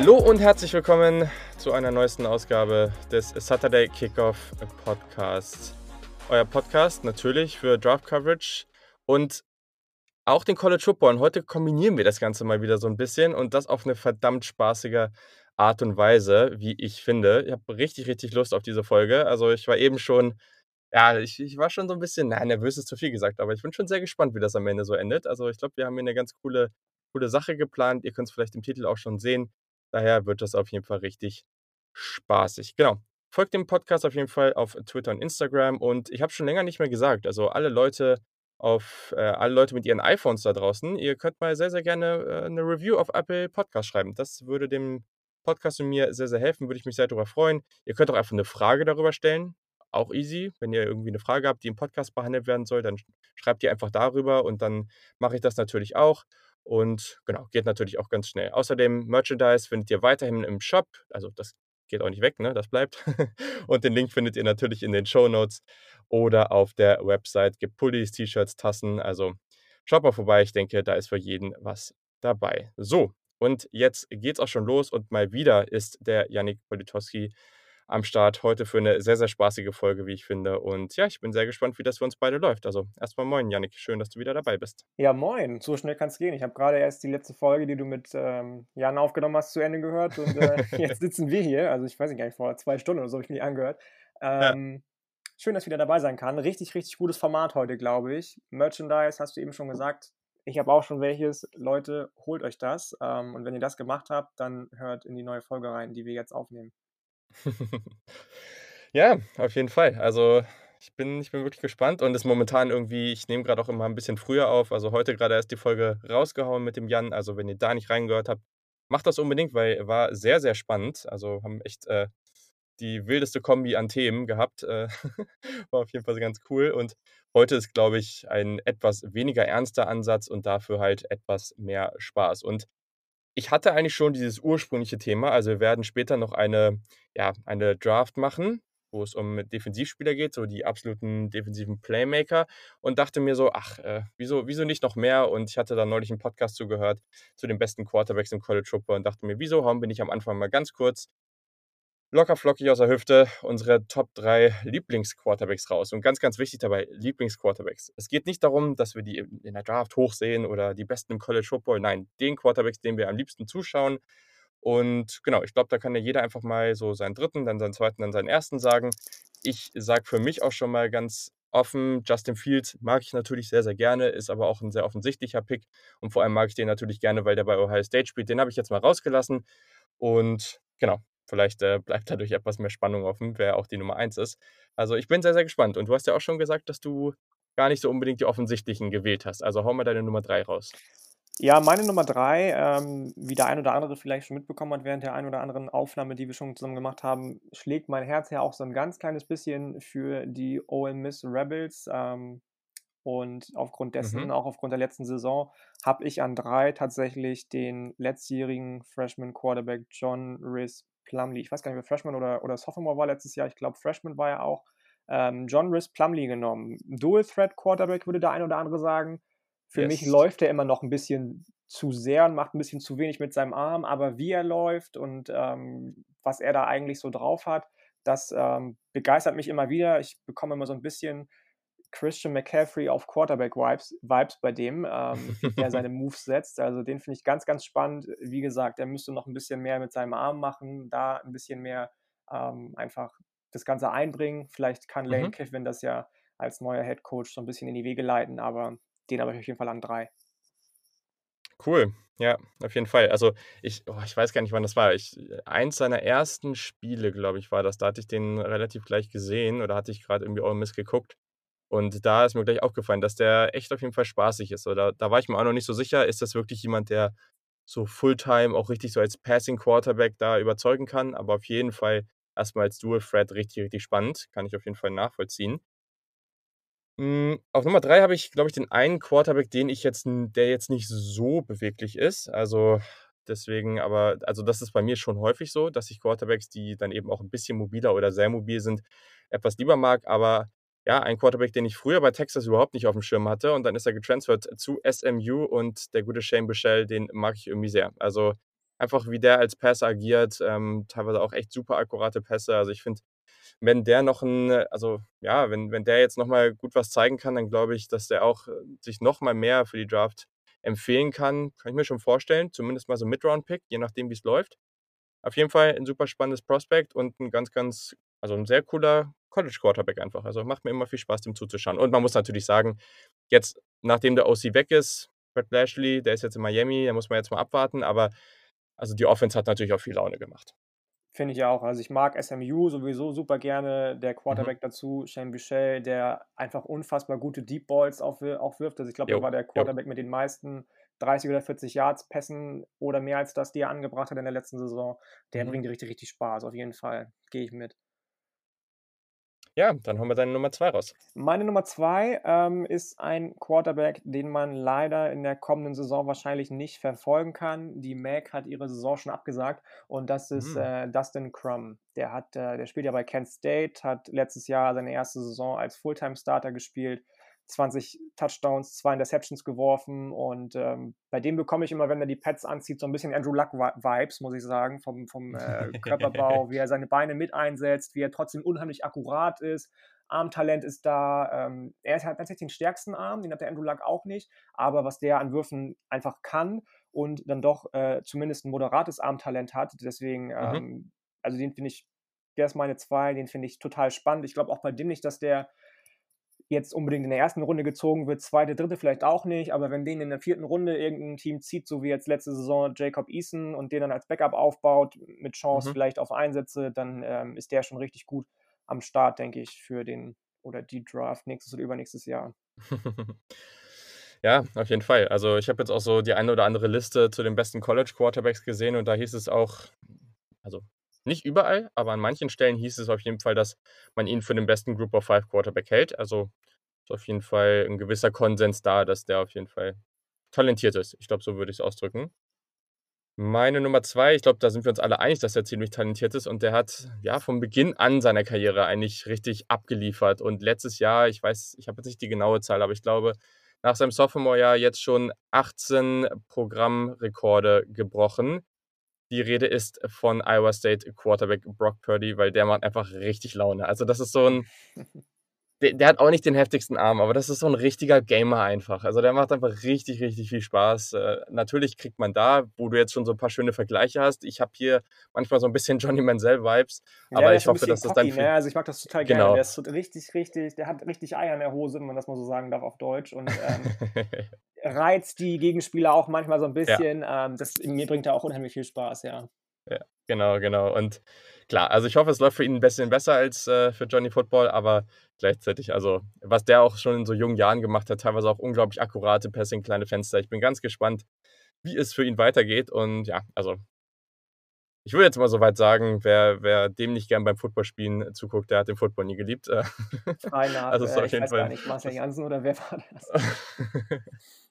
Hallo und herzlich willkommen zu einer neuesten Ausgabe des Saturday Kickoff Podcasts. Euer Podcast natürlich für Draft Coverage und auch den College Football. Und heute kombinieren wir das Ganze mal wieder so ein bisschen und das auf eine verdammt spaßige Art und Weise, wie ich finde. Ich habe richtig, richtig Lust auf diese Folge. Also ich war eben schon, ja, ich, ich war schon so ein bisschen, nein, nervös ist zu viel gesagt, aber ich bin schon sehr gespannt, wie das am Ende so endet. Also ich glaube, wir haben hier eine ganz coole, coole Sache geplant. Ihr könnt es vielleicht im Titel auch schon sehen. Daher wird das auf jeden Fall richtig spaßig. Genau. Folgt dem Podcast auf jeden Fall auf Twitter und Instagram. Und ich habe schon länger nicht mehr gesagt, also alle Leute auf äh, alle Leute mit ihren iPhones da draußen, ihr könnt mal sehr, sehr gerne äh, eine Review auf Apple Podcast schreiben. Das würde dem Podcast und mir sehr, sehr helfen, würde ich mich sehr darüber freuen. Ihr könnt auch einfach eine Frage darüber stellen. Auch easy. Wenn ihr irgendwie eine Frage habt, die im Podcast behandelt werden soll, dann schreibt ihr einfach darüber und dann mache ich das natürlich auch. Und genau, geht natürlich auch ganz schnell. Außerdem Merchandise findet ihr weiterhin im Shop. Also das geht auch nicht weg, ne? Das bleibt. und den Link findet ihr natürlich in den Show Notes oder auf der Website. Gibt Pullis, T-Shirts, Tassen. Also schaut mal vorbei. Ich denke, da ist für jeden was dabei. So, und jetzt geht's auch schon los und mal wieder ist der Yannick Politowski am Start heute für eine sehr, sehr spaßige Folge, wie ich finde. Und ja, ich bin sehr gespannt, wie das für uns beide läuft. Also erstmal moin, Yannick. Schön, dass du wieder dabei bist. Ja, moin. So schnell kann es gehen. Ich habe gerade erst die letzte Folge, die du mit ähm, Jan aufgenommen hast, zu Ende gehört. Und äh, jetzt sitzen wir hier. Also ich weiß nicht, gar nicht, vor zwei Stunden oder so habe ich mir die angehört. Ähm, ja. Schön, dass ich wieder dabei sein kann. Richtig, richtig gutes Format heute, glaube ich. Merchandise, hast du eben schon gesagt, ich habe auch schon welches. Leute, holt euch das. Ähm, und wenn ihr das gemacht habt, dann hört in die neue Folge rein, die wir jetzt aufnehmen. ja, auf jeden Fall. Also ich bin, ich bin wirklich gespannt und ist momentan irgendwie, ich nehme gerade auch immer ein bisschen früher auf. Also heute gerade erst die Folge rausgehauen mit dem Jan. Also wenn ihr da nicht reingehört habt, macht das unbedingt, weil war sehr, sehr spannend. Also haben echt äh, die wildeste Kombi an Themen gehabt. Äh, war auf jeden Fall ganz cool. Und heute ist, glaube ich, ein etwas weniger ernster Ansatz und dafür halt etwas mehr Spaß. Und ich hatte eigentlich schon dieses ursprüngliche Thema. Also wir werden später noch eine, ja, eine Draft machen, wo es um Defensivspieler geht, so die absoluten defensiven Playmaker. Und dachte mir so, ach, äh, wieso, wieso nicht noch mehr? Und ich hatte da neulich einen Podcast zugehört zu den besten Quarterbacks im College Football und dachte mir, wieso hauen wir nicht am Anfang mal ganz kurz locker flockig aus der Hüfte unsere Top 3 Lieblingsquarterbacks raus. Und ganz, ganz wichtig dabei, Lieblingsquarterbacks. Es geht nicht darum, dass wir die in der Draft hochsehen oder die besten im College Football. Nein, den Quarterbacks, den wir am liebsten zuschauen. Und genau, ich glaube, da kann ja jeder einfach mal so seinen dritten, dann seinen zweiten, dann seinen ersten sagen. Ich sage für mich auch schon mal ganz offen, Justin Fields mag ich natürlich sehr, sehr gerne, ist aber auch ein sehr offensichtlicher Pick. Und vor allem mag ich den natürlich gerne, weil der bei Ohio State spielt. Den habe ich jetzt mal rausgelassen. Und genau, Vielleicht äh, bleibt dadurch etwas mehr Spannung offen, wer auch die Nummer 1 ist. Also ich bin sehr, sehr gespannt. Und du hast ja auch schon gesagt, dass du gar nicht so unbedingt die offensichtlichen gewählt hast. Also hau mal deine Nummer 3 raus. Ja, meine Nummer 3, ähm, wie der ein oder andere vielleicht schon mitbekommen hat während der ein oder anderen Aufnahme, die wir schon zusammen gemacht haben, schlägt mein Herz ja auch so ein ganz kleines bisschen für die Ole Miss Rebels. Ähm, und aufgrund dessen, mhm. auch aufgrund der letzten Saison, habe ich an drei tatsächlich den letztjährigen Freshman Quarterback John Rhys Plumlee, ich weiß gar nicht, wer Freshman oder, oder Sophomore war letztes Jahr, ich glaube Freshman war er auch, ähm, John Rhys Plumlee genommen. Dual Threat Quarterback würde der ein oder andere sagen. Für yes. mich läuft er immer noch ein bisschen zu sehr und macht ein bisschen zu wenig mit seinem Arm, aber wie er läuft und ähm, was er da eigentlich so drauf hat, das ähm, begeistert mich immer wieder. Ich bekomme immer so ein bisschen Christian McCaffrey auf Quarterback-Vibes Vibes bei dem, ähm, der seine Moves setzt. Also den finde ich ganz, ganz spannend. Wie gesagt, der müsste noch ein bisschen mehr mit seinem Arm machen, da ein bisschen mehr ähm, einfach das Ganze einbringen. Vielleicht kann Lane mhm. Kiffin das ja als neuer Head Coach so ein bisschen in die Wege leiten, aber den habe ich auf jeden Fall an drei. Cool, ja, auf jeden Fall. Also ich, oh, ich weiß gar nicht, wann das war. Ich, eins seiner ersten Spiele, glaube ich, war das. Da hatte ich den relativ gleich gesehen oder hatte ich gerade irgendwie All Miss geguckt. Und da ist mir gleich aufgefallen, dass der echt auf jeden Fall spaßig ist. Oder da war ich mir auch noch nicht so sicher, ist das wirklich jemand, der so Fulltime auch richtig so als Passing Quarterback da überzeugen kann. Aber auf jeden Fall erstmal als Dual Threat richtig, richtig spannend. Kann ich auf jeden Fall nachvollziehen. Hm, auf Nummer drei habe ich, glaube ich, den einen Quarterback, den ich jetzt, der jetzt nicht so beweglich ist. Also deswegen, aber, also das ist bei mir schon häufig so, dass ich Quarterbacks, die dann eben auch ein bisschen mobiler oder sehr mobil sind, etwas lieber mag. Aber ja, ein Quarterback, den ich früher bei Texas überhaupt nicht auf dem Schirm hatte. Und dann ist er getransfert zu SMU und der gute Shane Bichelle, den mag ich irgendwie sehr. Also einfach wie der als Passer agiert, ähm, teilweise auch echt super akkurate Pässe. Also ich finde, wenn der noch ein, also ja, wenn, wenn der jetzt nochmal gut was zeigen kann, dann glaube ich, dass der auch äh, sich nochmal mehr für die Draft empfehlen kann. Kann ich mir schon vorstellen. Zumindest mal so Mid-Round-Pick, je nachdem, wie es läuft. Auf jeden Fall ein super spannendes Prospect und ein ganz, ganz, also ein sehr cooler College Quarterback einfach. Also macht mir immer viel Spaß, dem zuzuschauen. Und man muss natürlich sagen, jetzt, nachdem der OC weg ist, Brett Lashley, der ist jetzt in Miami, da muss man jetzt mal abwarten, aber also die Offense hat natürlich auch viel Laune gemacht. Finde ich auch. Also ich mag SMU sowieso super gerne. Der mhm. Quarterback mhm. dazu, Shane Bichet, der einfach unfassbar gute Deep Balls auch, auch wirft. Also ich glaube, er war der Quarterback jo. mit den meisten 30 oder 40 Yards Pässen oder mehr als das, die er angebracht hat in der letzten Saison. Der mhm. bringt richtig, richtig Spaß, auf jeden Fall. Gehe ich mit. Ja, dann haben wir deine Nummer zwei raus. Meine Nummer zwei ähm, ist ein Quarterback, den man leider in der kommenden Saison wahrscheinlich nicht verfolgen kann. Die Mac hat ihre Saison schon abgesagt und das ist mhm. äh, Dustin Crum. Der hat, äh, der spielt ja bei Kent State, hat letztes Jahr seine erste Saison als Fulltime-Starter gespielt 20 Touchdowns, zwei Interceptions geworfen und ähm, bei dem bekomme ich immer, wenn er die Pads anzieht, so ein bisschen Andrew Luck-Vibes, muss ich sagen, vom, vom äh, Körperbau, wie er seine Beine mit einsetzt, wie er trotzdem unheimlich akkurat ist. Armtalent ist da. Ähm, er hat tatsächlich den stärksten Arm, den hat der Andrew Luck auch nicht, aber was der an Würfen einfach kann und dann doch äh, zumindest ein moderates Armtalent hat, deswegen, mhm. ähm, also den finde ich, der ist meine zwei, den finde ich total spannend. Ich glaube auch bei dem nicht, dass der jetzt unbedingt in der ersten Runde gezogen wird, zweite, dritte vielleicht auch nicht, aber wenn den in der vierten Runde irgendein Team zieht, so wie jetzt letzte Saison Jacob Eason und den dann als Backup aufbaut, mit Chance mhm. vielleicht auf Einsätze, dann ähm, ist der schon richtig gut am Start, denke ich, für den oder die Draft nächstes oder übernächstes Jahr. Ja, auf jeden Fall. Also ich habe jetzt auch so die eine oder andere Liste zu den besten College Quarterbacks gesehen und da hieß es auch, also nicht überall, aber an manchen Stellen hieß es auf jeden Fall, dass man ihn für den besten Group of Five Quarterback hält. Also ist auf jeden Fall ein gewisser Konsens da, dass der auf jeden Fall talentiert ist. Ich glaube, so würde ich es ausdrücken. Meine Nummer zwei, ich glaube, da sind wir uns alle einig, dass er ziemlich talentiert ist und der hat ja von Beginn an seiner Karriere eigentlich richtig abgeliefert. Und letztes Jahr, ich weiß, ich habe jetzt nicht die genaue Zahl, aber ich glaube, nach seinem Sophomore-Jahr jetzt schon 18 Programmrekorde gebrochen. Die Rede ist von Iowa State Quarterback Brock Purdy, weil der macht einfach richtig Laune. Also das ist so ein, der, der, hat auch nicht den heftigsten Arm, aber das ist so ein richtiger Gamer einfach. Also der macht einfach richtig, richtig viel Spaß. Äh, natürlich kriegt man da, wo du jetzt schon so ein paar schöne Vergleiche hast. Ich habe hier manchmal so ein bisschen Johnny Manziel-Vibes, ja, aber ich hoffe, dass das dann. Viel... Ne? Also ich mag das total gerne. Genau. Der ist so richtig, richtig, der hat richtig Eier in der Hose, wenn man das mal so sagen darf auf Deutsch. Und ähm, reizt die Gegenspieler auch manchmal so ein bisschen. Ja. Ähm, das, mir bringt da auch unheimlich viel Spaß, ja. Ja, genau, genau. Und klar, also ich hoffe, es läuft für ihn ein bisschen besser als äh, für Johnny Football, aber gleichzeitig, also was der auch schon in so jungen Jahren gemacht hat, teilweise auch unglaublich akkurate Passing, kleine Fenster. Ich bin ganz gespannt, wie es für ihn weitergeht. Und ja, also ich würde jetzt mal so weit sagen, wer, wer dem nicht gern beim Footballspielen zuguckt, der hat den Football nie geliebt. Frei nach, also äh, ich weiß Fall... gar nicht, Marcel Jansen oder wer war das?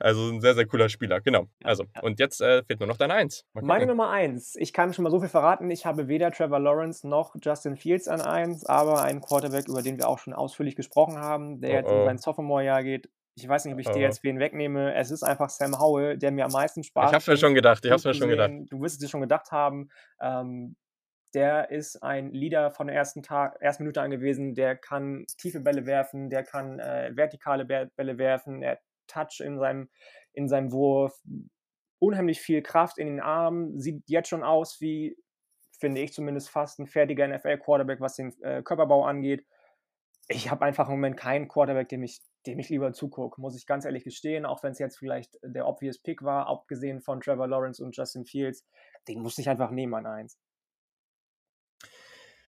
Also ein sehr, sehr cooler Spieler, genau. Also, und jetzt äh, fehlt nur noch deine Eins. Meine Nummer Eins. Ich kann schon mal so viel verraten. Ich habe weder Trevor Lawrence noch Justin Fields an Eins, aber einen Quarterback, über den wir auch schon ausführlich gesprochen haben, der oh, jetzt in sein Sophomore-Jahr geht. Ich weiß nicht, ob ich oh. dir jetzt wen wegnehme. Es ist einfach Sam Howell, der mir am meisten Spaß macht. Ich hab's mir schon gedacht, ich hab's mir schon gedacht. Du wirst es dir schon gedacht haben. Ähm, der ist ein Leader von der ersten, Tag, ersten Minute an gewesen. Der kann tiefe Bälle werfen, der kann äh, vertikale Bälle werfen, er Touch in seinem, in seinem Wurf, unheimlich viel Kraft in den Armen, sieht jetzt schon aus wie, finde ich zumindest, fast ein fertiger NFL-Quarterback, was den äh, Körperbau angeht. Ich habe einfach im Moment keinen Quarterback, dem ich, dem ich lieber zugucke, muss ich ganz ehrlich gestehen, auch wenn es jetzt vielleicht der obvious Pick war, abgesehen von Trevor Lawrence und Justin Fields, den muss ich einfach nehmen an eins.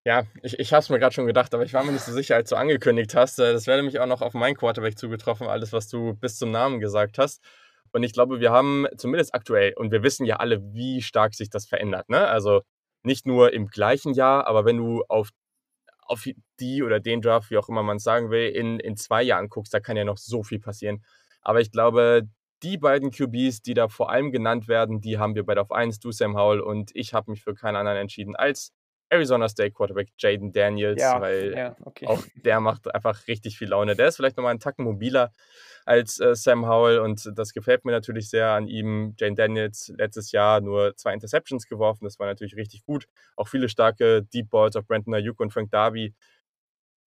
Ja, ich, ich habe es mir gerade schon gedacht, aber ich war mir nicht so sicher, als du angekündigt hast. Äh, das wäre nämlich auch noch auf meinen Quarterback zugetroffen, alles, was du bis zum Namen gesagt hast. Und ich glaube, wir haben zumindest aktuell, und wir wissen ja alle, wie stark sich das verändert. Ne? Also nicht nur im gleichen Jahr, aber wenn du auf, auf die oder den Draft, wie auch immer man es sagen will, in, in zwei Jahren guckst, da kann ja noch so viel passieren. Aber ich glaube, die beiden QBs, die da vor allem genannt werden, die haben wir bei auf 1, du Sam Howell und ich habe mich für keinen anderen entschieden als Arizona State Quarterback Jaden Daniels, Ja, weil ja, okay. auch der macht einfach richtig viel Laune. Der ist vielleicht nochmal einen Tacken mobiler als äh, Sam Howell und das gefällt mir natürlich sehr an ihm. Jane Daniels letztes Jahr nur zwei Interceptions geworfen, das war natürlich richtig gut. Auch viele starke Deep Balls auf Brandon Ayuk und Frank Darby.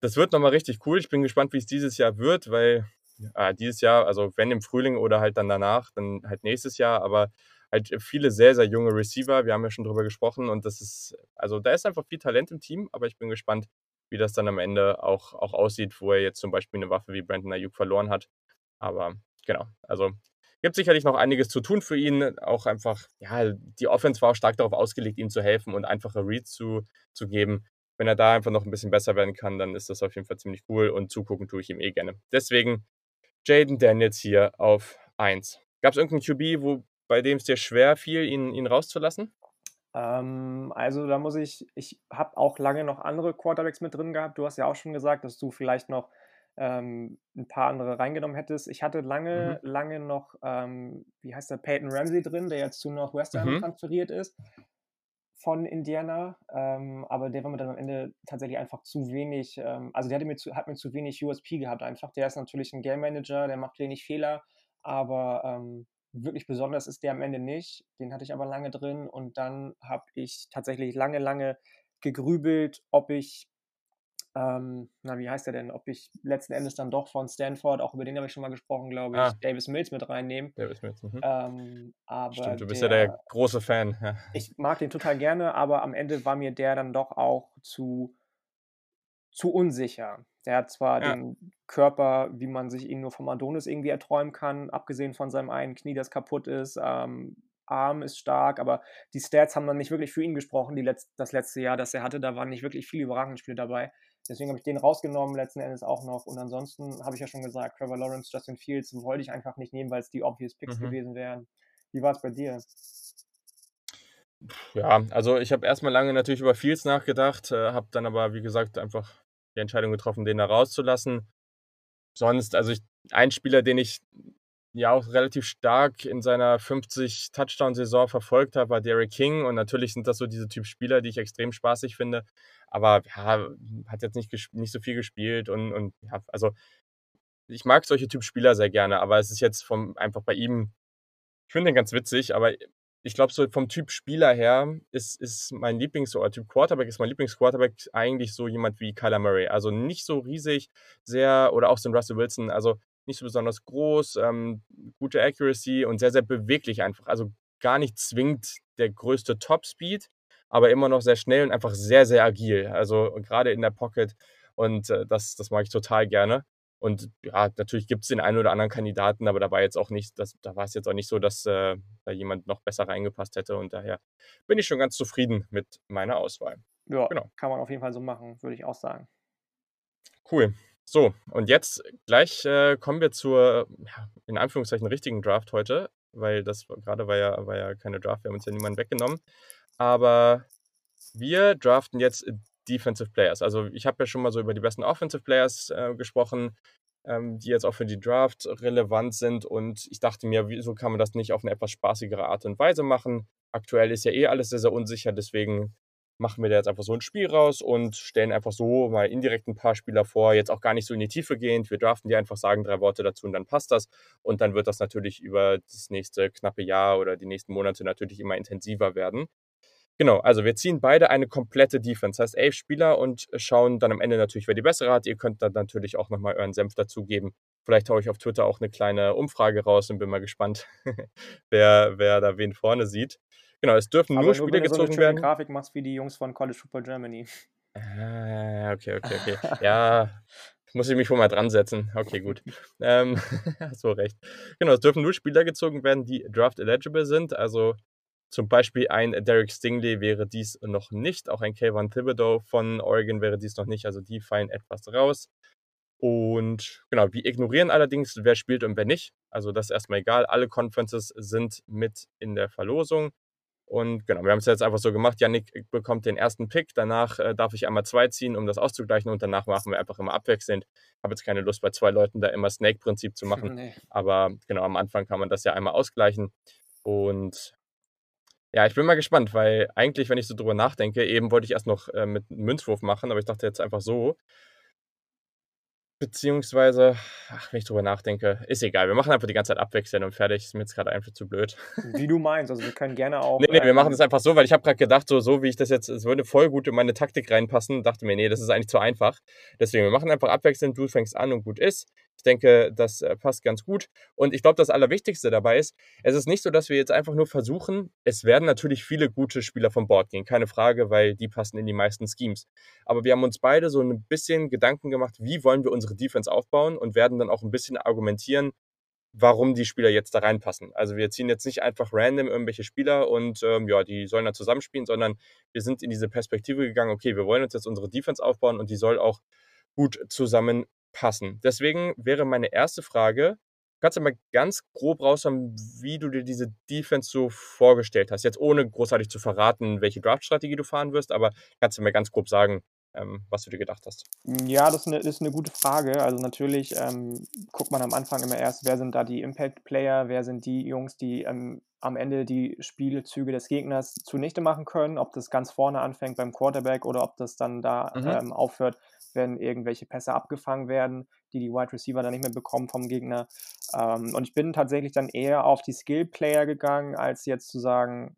Das wird nochmal richtig cool. Ich bin gespannt, wie es dieses Jahr wird, weil äh, dieses Jahr, also wenn im Frühling oder halt dann danach, dann halt nächstes Jahr, aber halt viele sehr, sehr junge Receiver. Wir haben ja schon drüber gesprochen und das ist, also da ist einfach viel Talent im Team, aber ich bin gespannt, wie das dann am Ende auch, auch aussieht, wo er jetzt zum Beispiel eine Waffe wie Brandon Ayuk verloren hat. Aber genau, also gibt sicherlich noch einiges zu tun für ihn. Auch einfach, ja, die Offense war auch stark darauf ausgelegt, ihm zu helfen und einfache Reads zu, zu geben. Wenn er da einfach noch ein bisschen besser werden kann, dann ist das auf jeden Fall ziemlich cool und zugucken tue ich ihm eh gerne. Deswegen Jaden Daniels hier auf 1. Gab es irgendeinen QB, wo, bei dem es dir schwer fiel, ihn, ihn rauszulassen? Ähm, also da muss ich, ich habe auch lange noch andere Quarterbacks mit drin gehabt. Du hast ja auch schon gesagt, dass du vielleicht noch ähm, ein paar andere reingenommen hättest. Ich hatte lange, Mhm. lange noch, ähm, wie heißt der, Peyton Ramsey drin, der jetzt zu Northwestern Mhm. transferiert ist von Indiana. Ähm, aber der war mir dann am Ende tatsächlich einfach zu wenig, ähm, also der hatte mir zu, hat mir zu wenig USP gehabt einfach. Der ist natürlich ein Game Manager, der macht wenig Fehler, aber ähm, wirklich besonders ist der am Ende nicht. Den hatte ich aber lange drin und dann habe ich tatsächlich lange, lange gegrübelt, ob ich ähm, na, wie heißt der denn? Ob ich letzten Endes dann doch von Stanford, auch über den habe ich schon mal gesprochen, glaube ich, Ah. Davis Mills mit reinnehmen. Mir jetzt. Mhm. Ähm, aber Stimmt, du bist der, ja der große Fan. Ja. ich mag den total gerne, aber am Ende war mir der dann doch auch zu, zu unsicher. Der hat zwar Ja. den Körper, wie man sich ihn nur vom Adonis irgendwie erträumen kann, abgesehen von seinem einen Knie, das kaputt ist. Ähm, Arm ist stark, aber die Stats haben dann nicht wirklich für ihn gesprochen, die letzt, das letzte Jahr, das er hatte. Da waren nicht wirklich viele überragende Spiele dabei. Deswegen habe ich den rausgenommen, letzten Endes auch noch. Und ansonsten habe ich ja schon gesagt, Trevor Lawrence, Justin Fields wollte ich einfach nicht nehmen, weil es die obvious Picks Mhm. gewesen wären. Wie war es bei dir? Ja, also ich habe erstmal lange natürlich über Fields nachgedacht, äh, habe dann aber, wie gesagt, einfach die Entscheidung getroffen, den da rauszulassen. Sonst, also ich, ein Spieler, den ich ja auch relativ stark in seiner 50-Touchdown-Saison verfolgt habe, war Derek King. Und natürlich sind das so diese Typ Spieler, die ich extrem spaßig finde. Aber ja, hat jetzt nicht, nicht so viel gespielt und, und ja, also ich mag solche Typ Spieler sehr gerne, aber es ist jetzt vom einfach bei ihm, ich finde den ganz witzig, aber ich glaube, so vom Typ Spieler her ist, ist mein Lieblings- oder Typ Quarterback ist mein Lieblingsquarterback eigentlich so jemand wie Kyler Murray. Also nicht so riesig, sehr, oder auch so ein Russell Wilson, also nicht so besonders groß, ähm, gute Accuracy und sehr, sehr beweglich einfach. Also gar nicht zwingend der größte Top-Speed, aber immer noch sehr schnell und einfach sehr, sehr agil. Also gerade in der Pocket und äh, das, das mag ich total gerne. Und ja, natürlich gibt es den einen oder anderen Kandidaten, aber da war jetzt auch nicht, das, da war es jetzt auch nicht so, dass äh, da jemand noch besser reingepasst hätte. Und daher bin ich schon ganz zufrieden mit meiner Auswahl. Ja, Genau. kann man auf jeden Fall so machen, würde ich auch sagen. Cool. So, und jetzt gleich äh, kommen wir zur, ja, in Anführungszeichen, richtigen Draft heute, weil das gerade war ja, war ja keine Draft, wir haben uns ja niemanden weggenommen. Aber wir draften jetzt Defensive Players. Also ich habe ja schon mal so über die besten Offensive Players äh, gesprochen, ähm, die jetzt auch für die Draft relevant sind. Und ich dachte mir, wieso kann man das nicht auf eine etwas spaßigere Art und Weise machen? Aktuell ist ja eh alles sehr, sehr unsicher, deswegen machen wir da jetzt einfach so ein Spiel raus und stellen einfach so mal indirekt ein paar Spieler vor, jetzt auch gar nicht so in die Tiefe gehend. Wir draften die einfach, sagen drei Worte dazu und dann passt das. Und dann wird das natürlich über das nächste knappe Jahr oder die nächsten Monate natürlich immer intensiver werden. Genau, also wir ziehen beide eine komplette Defense, heißt elf Spieler und schauen dann am Ende natürlich, wer die bessere hat. Ihr könnt dann natürlich auch nochmal euren Senf dazugeben. Vielleicht haue ich auf Twitter auch eine kleine Umfrage raus und bin mal gespannt, wer, wer da wen vorne sieht. Genau, es dürfen Aber nur Spieler wenn du so eine gezogen werden. Grafik machst wie die Jungs von College Football Germany. Ah, okay, okay, okay. Ja, muss ich mich wohl mal dran setzen. Okay, gut. Ähm, hast wohl recht. Genau, es dürfen nur Spieler gezogen werden, die Draft eligible sind. Also zum Beispiel ein Derek Stingley wäre dies noch nicht. Auch ein Kayvon Thibodeau von Oregon wäre dies noch nicht. Also die fallen etwas raus. Und genau, wir ignorieren allerdings, wer spielt und wer nicht. Also das ist erstmal egal. Alle Conferences sind mit in der Verlosung. Und genau, wir haben es jetzt einfach so gemacht. Yannick bekommt den ersten Pick, danach äh, darf ich einmal zwei ziehen, um das auszugleichen und danach machen wir einfach immer abwechselnd. Habe jetzt keine Lust, bei zwei Leuten da immer Snake-Prinzip zu machen, Nee. aber genau, am Anfang kann man das ja einmal ausgleichen. Und Ja, ich bin mal gespannt, weil eigentlich, wenn ich so drüber nachdenke, eben wollte ich erst noch äh, mit einem Münzwurf machen, aber ich dachte jetzt einfach so. Beziehungsweise, ach, wenn ich drüber nachdenke, ist egal. Wir machen einfach die ganze Zeit abwechseln und fertig. Ist mir jetzt gerade einfach zu blöd. Wie du meinst, also wir können gerne auch. Nee, nee, wir ähm, machen das einfach so, weil ich habe gerade gedacht, so, so wie ich das jetzt, es würde voll gut in meine Taktik reinpassen. Dachte mir, nee, das ist eigentlich zu einfach. Deswegen, wir machen einfach abwechselnd. Du fängst an und gut ist. Ich denke, das äh, passt ganz gut. Und ich glaube, das Allerwichtigste dabei ist, es ist nicht so, dass wir jetzt einfach nur versuchen, es werden natürlich viele gute Spieler vom Board gehen, keine Frage, weil die passen in die meisten Schemes. Aber wir haben uns beide so ein bisschen Gedanken gemacht, wie wollen wir unsere Defense aufbauen und werden dann auch ein bisschen argumentieren, warum die Spieler jetzt da reinpassen. Also wir ziehen jetzt nicht einfach random irgendwelche Spieler und ähm, ja, die sollen dann zusammenspielen, sondern wir sind in diese Perspektive gegangen, okay, wir wollen uns jetzt unsere Defense aufbauen und die soll auch gut zusammen passen. Deswegen wäre meine erste Frage, kannst du mal ganz grob raushauen, wie du dir diese Defense so vorgestellt hast? Jetzt ohne großartig zu verraten, welche Draft-Strategie du fahren wirst, aber kannst du mir ganz grob sagen, ähm, was du dir gedacht hast? Ja, das ist eine, ist eine gute Frage. Also natürlich ähm, guckt man am Anfang immer erst, wer sind da die Impact-Player, wer sind die Jungs, die ähm, am Ende die Spielzüge des Gegners zunichte machen können, ob das ganz vorne anfängt beim Quarterback oder ob das dann da Mhm. ähm, aufhört, wenn irgendwelche Pässe abgefangen werden, die die Wide Receiver dann nicht mehr bekommen vom Gegner. Ähm, und ich bin tatsächlich dann eher auf die Skill-Player gegangen, als jetzt zu sagen,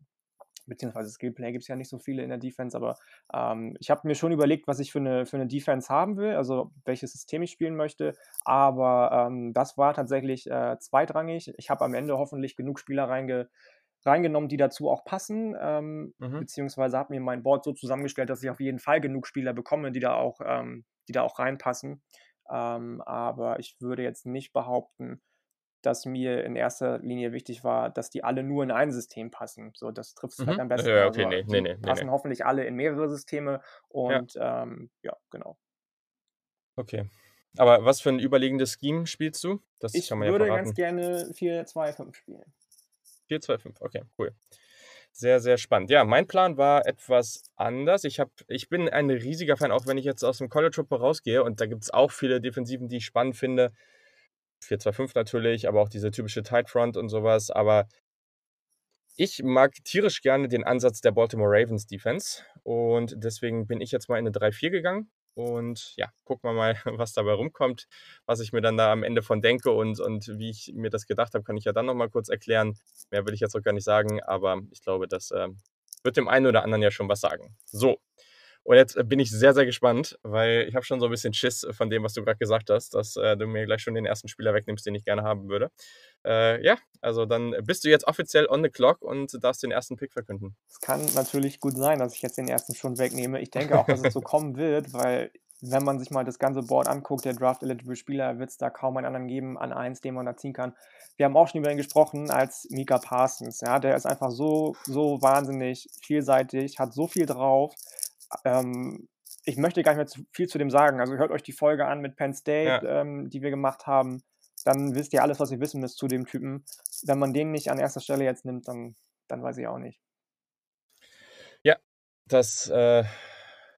beziehungsweise Skillplayer gibt es ja nicht so viele in der Defense, aber ähm, ich habe mir schon überlegt, was ich für eine, für eine Defense haben will, also welches System ich spielen möchte, aber ähm, das war tatsächlich äh, zweitrangig. Ich habe am Ende hoffentlich genug Spieler reinge, reingenommen, die dazu auch passen, ähm, Mhm. beziehungsweise habe mir mein Board so zusammengestellt, dass ich auf jeden Fall genug Spieler bekomme, die da auch, ähm, die da auch reinpassen. Ähm, aber ich würde jetzt nicht behaupten, dass mir in erster Linie wichtig war, dass die alle nur in ein System passen. So, das trifft es vielleicht Mhm. am besten. Ja, okay, Also, nee, die nee, nee, passen hoffentlich alle in mehrere Systeme und ähm, ja, genau. Okay. Aber was für ein überlegendes Scheme spielst du? Das Ich kann man ja würde verraten. ganz gerne 4-2-5 spielen. 4, 2, 5. Okay, cool. Sehr, sehr spannend. Ja, mein Plan war etwas anders. Ich, hab, ich bin ein riesiger Fan, auch wenn ich jetzt aus dem College Football rausgehe und da gibt es auch viele Defensiven, die ich spannend finde. 4, 2, 5 natürlich, aber auch diese typische Tight Front und sowas. Aber ich mag tierisch gerne den Ansatz der Baltimore Ravens Defense und deswegen bin ich jetzt mal in eine 3-4 gegangen. Und ja, gucken wir mal, was dabei rumkommt, was ich mir dann da am Ende von denke und, und wie ich mir das gedacht habe, kann ich ja dann nochmal kurz erklären. Mehr will ich jetzt auch gar nicht sagen, aber ich glaube, das äh, wird dem einen oder anderen ja schon was sagen. So, und jetzt äh, bin ich sehr, sehr gespannt, weil ich habe schon so ein bisschen Schiss von dem, was du gerade gesagt hast, dass äh, du mir gleich schon den ersten Spieler wegnimmst, den ich gerne haben würde. Äh, ja, also dann bist du jetzt offiziell on the clock und darfst den ersten Pick verkünden. Es kann natürlich gut sein, dass ich jetzt den ersten schon wegnehme. Ich denke auch, dass es so kommen wird, weil wenn man sich mal das ganze Board anguckt, der Draft-Eligible Spieler, wird es da kaum einen anderen geben an eins, den man da ziehen kann. Wir haben auch schon über ihn gesprochen als Mika Parsons. Ja, der ist einfach so, so wahnsinnig vielseitig, hat so viel drauf. Ähm, ich möchte gar nicht mehr zu viel zu dem sagen. Also hört euch die Folge an mit Penn State, Ja. ähm, die wir gemacht haben. Dann wisst ihr alles, was ihr wissen müsst zu dem Typen. Wenn man den nicht an erster Stelle jetzt nimmt, dann, dann weiß ich auch nicht. Das äh,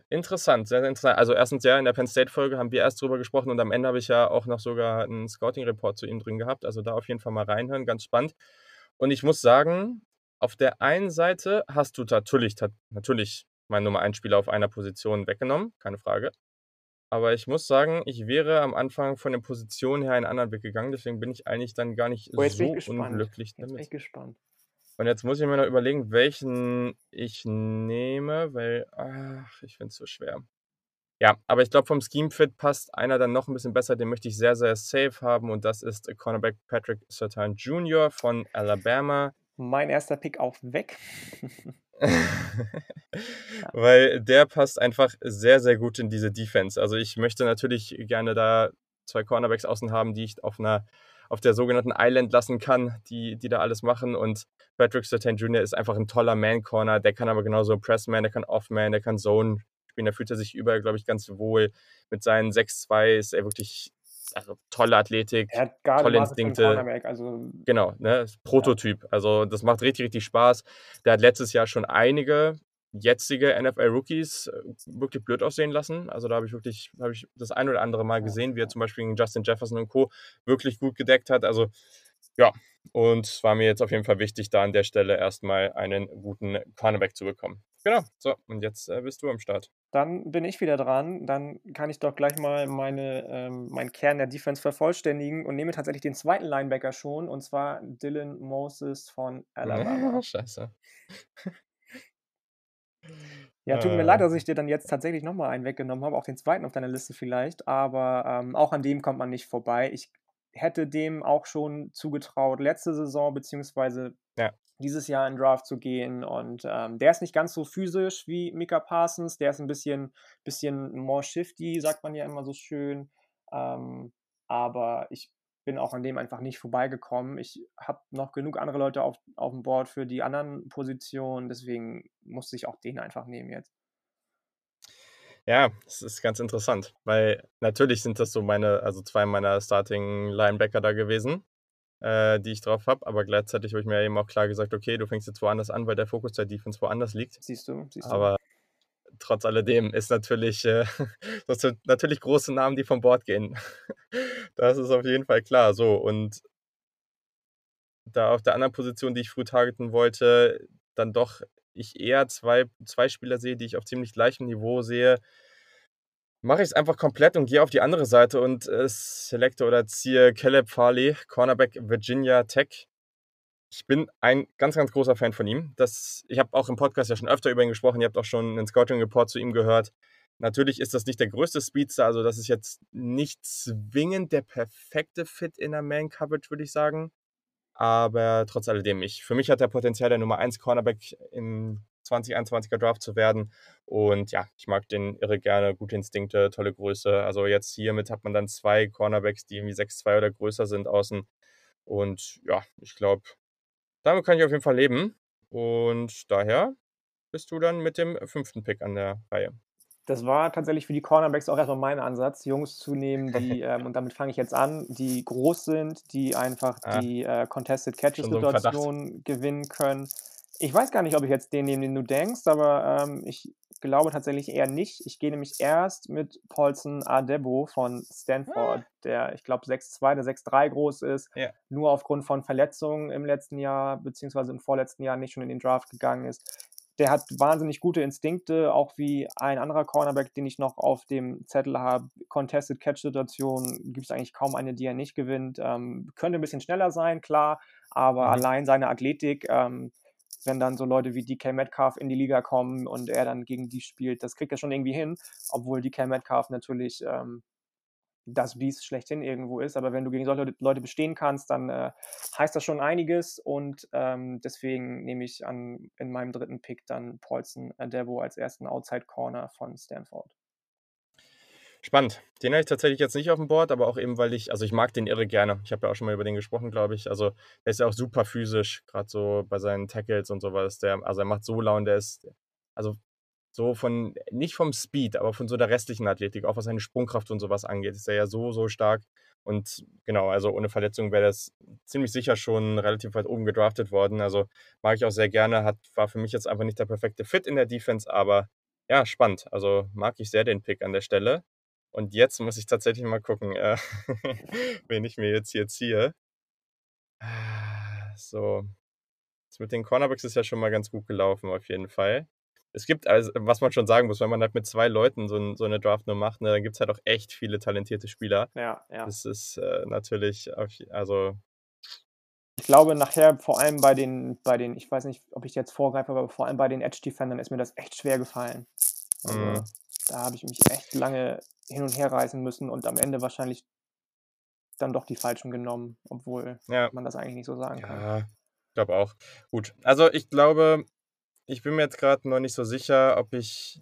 interessant, sehr, sehr interessant. Also erstens ja, in der Penn State Folge haben wir erst drüber gesprochen und am Ende habe ich ja auch noch sogar einen Scouting Report zu ihm drin gehabt. Also da auf jeden Fall mal reinhören, ganz spannend. Und ich muss sagen, auf der einen Seite hast du natürlich, natürlich meinen Nummer 1 Spieler auf einer Position weggenommen, keine Frage. Aber ich muss sagen, ich wäre am Anfang von der Position her einen anderen Weg gegangen, deswegen bin ich eigentlich dann gar nicht Oh, so unglücklich Jetzt bin damit. ich gespannt. Und jetzt muss ich mir noch überlegen, welchen ich nehme, weil, ach, ich finde es so schwer. Ja, aber ich glaube, vom Scheme Fit passt einer dann noch ein bisschen besser, den möchte ich sehr, sehr safe haben und das ist Cornerback Patrick Surtain Jr. von Alabama. Mein erster Pick auch weg. Weil der passt einfach sehr, sehr gut in diese Defense. Also ich möchte natürlich gerne da zwei Cornerbacks außen haben, die ich auf einer auf der sogenannten Island lassen kann, die, die da alles machen. Und Patrick Surtain Jr. ist einfach ein toller Man-Corner. Der kann aber genauso Pressman, der kann Off-Man, der kann Zone spielen. Da fühlt er sich überall, glaube ich, ganz wohl. Mit seinen 6'2 ist er wirklich also, tolle Athletik. Er hat gerade Tolle Instinkte. Cornerback. Also Genau, ne? ist Prototyp. Also das macht richtig, richtig Spaß. Der hat letztes Jahr schon einige jetzige NFL-Rookies äh, wirklich blöd aussehen lassen. Also da habe ich wirklich, habe ich das ein oder andere Mal Ja, gesehen, wie er ja. zum Beispiel gegen Justin Jefferson und Co. wirklich gut gedeckt hat. Also ja, und es war mir jetzt auf jeden Fall wichtig, da an der Stelle erstmal einen guten Cornerback zu bekommen. Genau, so, und jetzt äh, bist du am Start. Dann bin ich wieder dran. Dann kann ich doch gleich mal meine, ähm, meinen Kern der Defense vervollständigen und nehme tatsächlich den zweiten Linebacker schon, und zwar Dylan Moses von Alabama. Scheiße. Ja, tut mir leid, dass ich dir dann jetzt tatsächlich nochmal einen weggenommen habe, auch den zweiten auf deiner Liste vielleicht, aber ähm, auch an dem kommt man nicht vorbei. Ich hätte dem auch schon zugetraut, letzte Saison beziehungsweise Ja. Dieses Jahr in Draft zu gehen. Und ähm, der ist nicht ganz so physisch wie Mika Parsons, der ist ein bisschen, bisschen more shifty, sagt man ja immer so schön. Ähm, aber ich bin auch an dem einfach nicht vorbeigekommen. Ich habe noch genug andere Leute auf, auf dem Board für die anderen Positionen, deswegen musste ich auch den einfach nehmen jetzt. Ja, es ist ganz interessant, weil natürlich sind das so meine, also zwei meiner Starting Linebacker da gewesen, äh, die ich drauf habe, aber gleichzeitig habe ich mir eben auch klar gesagt, okay, du fängst jetzt woanders an, weil der Fokus der Defense woanders liegt. Siehst du, siehst du. Aber trotz alledem ist natürlich, äh, das sind natürlich große Namen, die vom Bord gehen. Das ist auf jeden Fall klar. So, und da auf der anderen Position, die ich früh targeten wollte, dann doch ich eher zwei, zwei Spieler sehe, die ich auf ziemlich gleichem Niveau sehe, mache ich es einfach komplett und gehe auf die andere Seite und äh, selecte oder ziehe Caleb Farley, Cornerback Virginia Tech. Ich bin ein ganz, ganz großer Fan von ihm. Das, ich habe auch im Podcast ja schon öfter über ihn gesprochen. Ihr habt auch schon einen Scouting-Report zu ihm gehört. Natürlich ist das nicht der größte Speedster, also das ist jetzt nicht zwingend der perfekte Fit in der Man-Coverage, würde ich sagen. Aber trotz alledem, ich, für mich hat er Potenzial, der Nummer 1 Cornerback im 2021er Draft zu werden. Und ja, ich mag den irre gerne, gute Instinkte, tolle Größe. Also jetzt hiermit hat man dann zwei Cornerbacks, die irgendwie 6'2 oder größer sind außen. Und ja, ich glaube, damit kann ich auf jeden Fall leben. Und daher bist du dann mit dem fünften Pick an der Reihe. Das war tatsächlich für die Cornerbacks auch erstmal mein Ansatz, Jungs zu nehmen, die, ähm, und damit fange ich jetzt an, die groß sind, die einfach Ah, die äh, Contested schon so. Catches-Situation gewinnen können. Ich weiß gar nicht, ob ich jetzt den nehme, den du denkst, aber ähm, ich glaube tatsächlich eher nicht. Ich gehe nämlich erst mit Paulson Adebo von Stanford, der, ich glaube, 6'2 oder 6'3 groß ist, Ja. nur aufgrund von Verletzungen im letzten Jahr, beziehungsweise im vorletzten Jahr nicht schon in den Draft gegangen ist. Der hat wahnsinnig gute Instinkte, auch wie ein anderer Cornerback, den ich noch auf dem Zettel habe. Contested Catch-Situation gibt es eigentlich kaum eine, die er nicht gewinnt. Ähm, könnte ein bisschen schneller sein, klar, aber Mhm. allein seine Athletik, ähm, wenn dann so Leute wie DK Metcalf in die Liga kommen und er dann gegen die spielt, das kriegt er schon irgendwie hin, obwohl DK Metcalf natürlich ähm, das Biest schlechthin irgendwo ist. Aber wenn du gegen solche Leute- bestehen kannst, dann äh, heißt das schon einiges. Und ähm, deswegen nehme ich an, in meinem dritten Pick dann Paulson Adebo als ersten Outside Corner von Stanford. Spannend. Den habe ich tatsächlich jetzt nicht auf dem Board, aber auch eben, weil ich, also ich mag den irre gerne. Ich habe ja auch schon mal über den gesprochen, glaube ich. Also der ist ja auch super physisch, gerade so bei seinen Tackles und sowas. Der, also er macht so Laune, der ist, also so von, nicht vom Speed, aber von so der restlichen Athletik, auch was seine Sprungkraft und sowas angeht, ist er ja so, so stark. Und genau, also ohne Verletzung wäre das ziemlich sicher schon relativ weit oben gedraftet worden. Also mag ich auch sehr gerne, hat, war für mich jetzt einfach nicht der perfekte Fit in der Defense, aber ja, spannend. Also mag ich sehr den Pick an der Stelle. Und jetzt muss ich tatsächlich mal gucken, äh, wen ich mir jetzt hier ziehe. Ah, So, das mit den Cornerbacks ist ja schon mal ganz gut gelaufen, auf jeden Fall. Es gibt, also, was man schon sagen muss, wenn man halt mit zwei Leuten so, ein, so eine Draft nur macht, ne, dann gibt es halt auch echt viele talentierte Spieler. Ja, ja. Das ist äh, natürlich, auf, also, Ich glaube, nachher vor allem bei den, bei den, ich weiß nicht, ob ich jetzt vorgreife, aber vor allem bei den Edge-Defendern ist mir das echt schwer gefallen. Also, Mhm. Da habe ich mich echt lange hin und her reißen müssen und am Ende wahrscheinlich dann doch die falschen genommen, obwohl ja, man das eigentlich nicht so sagen kann. ja, ich glaube auch. Gut, also ich glaube, ich bin mir jetzt gerade noch nicht so sicher, ob ich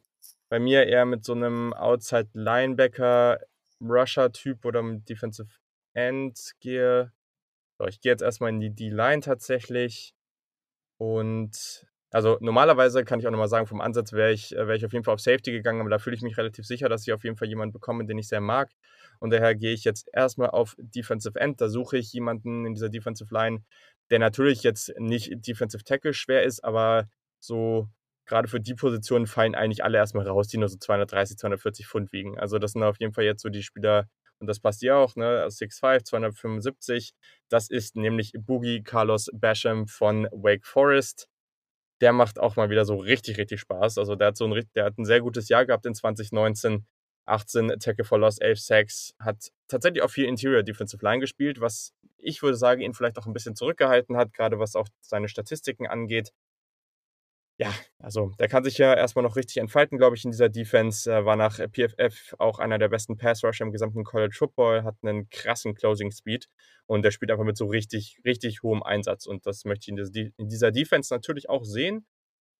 bei mir eher mit so einem Outside Linebacker Rusher Typ oder mit Defensive End gehe. So, ich gehe jetzt erstmal in die D-Line tatsächlich. Und also normalerweise kann ich auch nochmal sagen, vom Ansatz wäre ich, äh, wäre ich auf jeden Fall auf Safety gegangen, aber da fühle ich mich relativ sicher, dass ich auf jeden Fall jemanden bekomme, den ich sehr mag. Und daher gehe ich jetzt erstmal auf Defensive End. Da suche ich jemanden in dieser Defensive Line, der natürlich jetzt nicht Defensive Tackle schwer ist, aber so gerade für die Positionen fallen eigentlich alle erstmal raus, die nur so 230, 240 Pfund wiegen. Also das sind auf jeden Fall jetzt so die Spieler und das passt dir auch, ne? 6'5, 275. Das ist nämlich Boogie Carlos Basham von Wake Forest. Der macht auch mal wieder so richtig, richtig Spaß. Also der hat so ein, der hat ein sehr gutes Jahr gehabt in 2019. 18 Tackle for Loss, 11 Sacks, hat tatsächlich auch viel Interior Defensive Line gespielt, was ich würde sagen, ihn vielleicht auch ein bisschen zurückgehalten hat, gerade was auch seine Statistiken angeht ja, also der kann sich ja erstmal noch richtig entfalten, glaube ich, in dieser Defense. Er war nach PFF auch einer der besten Pass-Rusher im gesamten College Football, hat einen krassen Closing-Speed und der spielt einfach mit so richtig, richtig hohem Einsatz. Und das möchte ich in dieser Defense natürlich auch sehen.